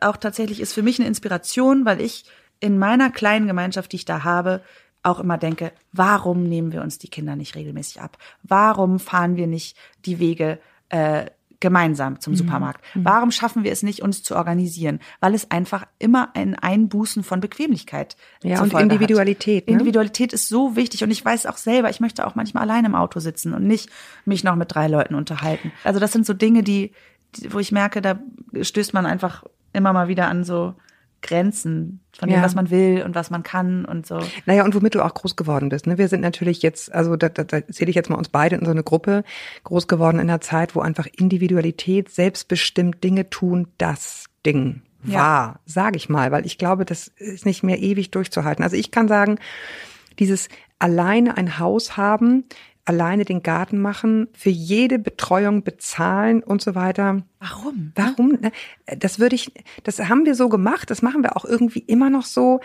auch tatsächlich ist für mich eine Inspiration, weil ich in meiner kleinen Gemeinschaft, die ich da habe, auch immer denke, warum nehmen wir uns die Kinder nicht regelmäßig ab? Warum fahren wir nicht die Wege äh, gemeinsam Mhm. zum Supermarkt? Warum schaffen wir es nicht, uns zu organisieren? Weil es einfach immer ein Einbußen von Bequemlichkeit Ja, und Folge Individualität, ne? Individualität ist so wichtig und ich weiß auch selber, ich möchte auch manchmal allein im Auto sitzen und nicht mich noch mit drei Leuten unterhalten. Also das sind so Dinge, die, die wo ich merke, da stößt man einfach immer mal wieder an so Grenzen von dem, Ja. was man will und was man kann und so. Naja, und womit du auch groß geworden bist. Ne? Wir sind natürlich jetzt, also da, da, da zähle ich jetzt mal uns beide in so eine Gruppe, groß geworden in einer Zeit, wo einfach Individualität, selbstbestimmt Dinge tun, das Ding Ja. war, sage ich mal, weil ich glaube, das ist nicht mehr ewig durchzuhalten. Also ich kann sagen, dieses alleine ein Haus haben, alleine den Garten machen, für jede Betreuung bezahlen und so weiter. Warum? Warum? Ne? Das würde ich, das haben wir so gemacht, das machen wir auch irgendwie immer noch so.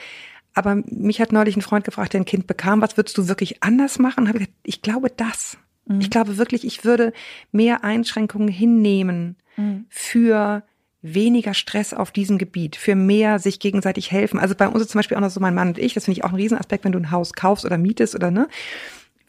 Aber mich hat neulich ein Freund gefragt, der ein Kind bekam, was würdest du wirklich anders machen? Habe ich gesagt, ich glaube das. Ich glaube wirklich, ich würde mehr Einschränkungen hinnehmen für weniger Stress auf diesem Gebiet, für mehr sich gegenseitig helfen. Also bei uns ist zum Beispiel auch noch so mein Mann und ich, das finde ich auch ein Riesenaspekt, wenn du ein Haus kaufst oder mietest oder ne,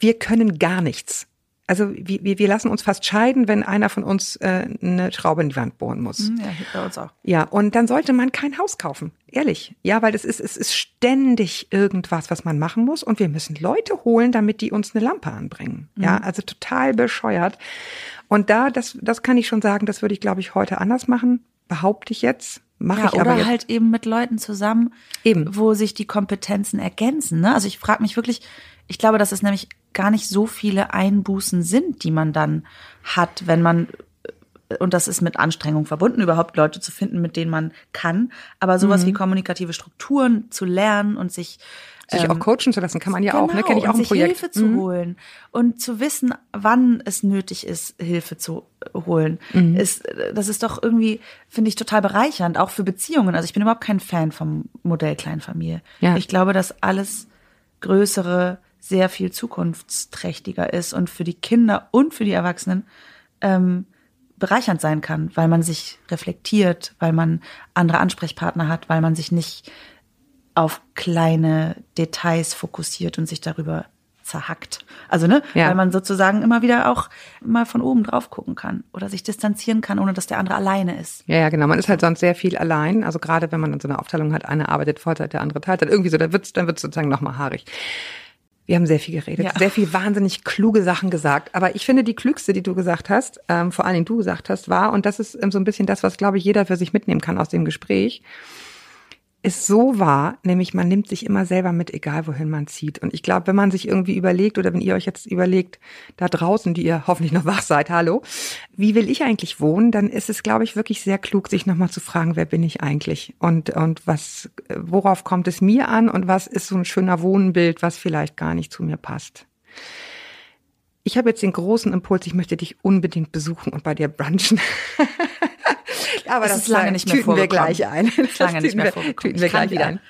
wir können gar nichts. Also wir, wir wir lassen uns fast scheiden, wenn einer von uns äh, eine Schraube in die Wand bohren muss. Hm, Ja, bei uns auch. Ja, und dann sollte man kein Haus kaufen. Ehrlich. Ja, weil es ist, es ist ständig irgendwas, was man machen muss. Und wir müssen Leute holen, damit die uns eine Lampe anbringen. Ja, also total bescheuert. Und da, das, das kann ich schon sagen, das würde ich, glaube ich, heute anders machen. Behaupte ich jetzt. Mache Ja, ich aber oder jetzt. halt eben mit Leuten zusammen, Eben. wo sich die Kompetenzen ergänzen. Ne? Also ich frage mich wirklich, ich glaube, dass es nämlich gar nicht so viele Einbußen sind, die man dann hat, wenn man und das ist mit Anstrengung verbunden, überhaupt Leute zu finden, mit denen man kann. Aber sowas Mhm. wie kommunikative Strukturen zu lernen und sich sich auch coachen zu lassen, kann man ja auch, ne? Genau, Kenne ich auch ein sich Projekt. Hilfe zu Mhm. holen und zu wissen, wann es nötig ist, Hilfe zu holen. Mhm. Ist, das ist doch irgendwie, finde ich, total bereichernd, auch für Beziehungen. Also ich bin überhaupt kein Fan vom Modell Kleinfamilie. Ja. Ich glaube, dass alles Größere sehr viel zukunftsträchtiger ist und für die Kinder und für die Erwachsenen ähm, bereichernd sein kann, weil man sich reflektiert, weil man andere Ansprechpartner hat, weil man sich nicht auf kleine Details fokussiert und sich darüber zerhackt. Also, ne? Ja. Weil man sozusagen immer wieder auch mal von oben drauf gucken kann oder sich distanzieren kann, ohne dass der andere alleine ist. Ja, ja, genau. Man ist halt sonst sehr viel allein. Also gerade wenn man dann so eine Aufteilung hat, einer arbeitet Vollzeit, der andere Teilzeit, irgendwie so, dann wird's, dann wird's sozusagen nochmal haarig. Wir haben sehr viel geredet, Ja. sehr viel wahnsinnig kluge Sachen gesagt. Aber ich finde, die klügste, die du gesagt hast, ähm, vor allen Dingen du gesagt hast, war, und das ist ähm, so ein bisschen das, was, glaube ich, jeder für sich mitnehmen kann aus dem Gespräch, ist so wahr, nämlich man nimmt sich immer selber mit, egal wohin man zieht. Und ich glaube, wenn man sich irgendwie überlegt oder wenn ihr euch jetzt überlegt, da draußen, die ihr hoffentlich noch wach seid, hallo, wie will ich eigentlich wohnen, dann ist es, glaube ich, wirklich sehr klug, sich nochmal zu fragen, wer bin ich eigentlich und, und was, worauf kommt es mir an und was ist so ein schöner Wohnbild, was vielleicht gar nicht zu mir passt. Ich habe jetzt den großen Impuls, ich möchte dich unbedingt besuchen und bei dir brunchen. Aber Es das ist lange nicht mehr tüten wir vorgekommen. gleich ein. Ist lange Das nicht mehr wir- vorgekommen. Tüten Ich wir gleich wieder. ein.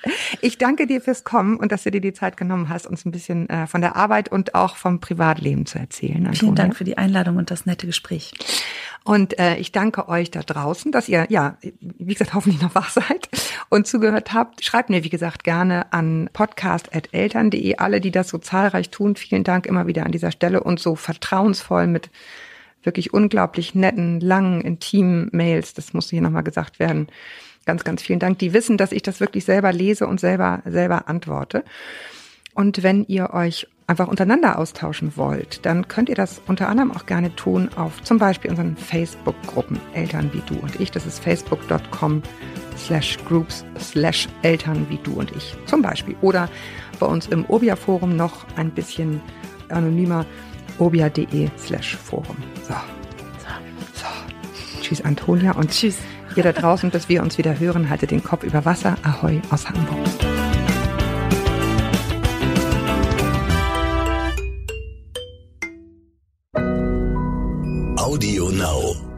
Ich danke dir fürs Kommen und dass du dir die Zeit genommen hast, uns ein bisschen äh, von der Arbeit und auch vom Privatleben zu erzählen. Vielen Antonia. Dank für die Einladung und das nette Gespräch. Und äh, ich danke euch da draußen, dass ihr, ja, wie gesagt, hoffentlich noch wach seid und zugehört habt. Schreibt mir, wie gesagt, gerne an podcast.eltern.de. Alle, die das so zahlreich tun, vielen Dank immer wieder an dieser Stelle und so vertrauensvoll mit wirklich unglaublich netten, langen, intimen Mails. Das muss hier nochmal gesagt werden. Ganz, ganz vielen Dank. Die wissen, dass ich das wirklich selber lese und selber, selber antworte. Und wenn ihr euch einfach untereinander austauschen wollt, dann könnt ihr das unter anderem auch gerne tun auf zum Beispiel unseren Facebook-Gruppen Eltern wie du und ich. Das ist facebook.com slash groups slash Eltern wie du und ich zum Beispiel. Oder bei uns im Obia-Forum noch ein bisschen anonymer obia.de slash Forum. So. So. Tschüss Antonia und Tschüss. ihr da draußen, bis wir uns wieder hören, haltet den Kopf über Wasser. Ahoi aus Hamburg. Audio Now.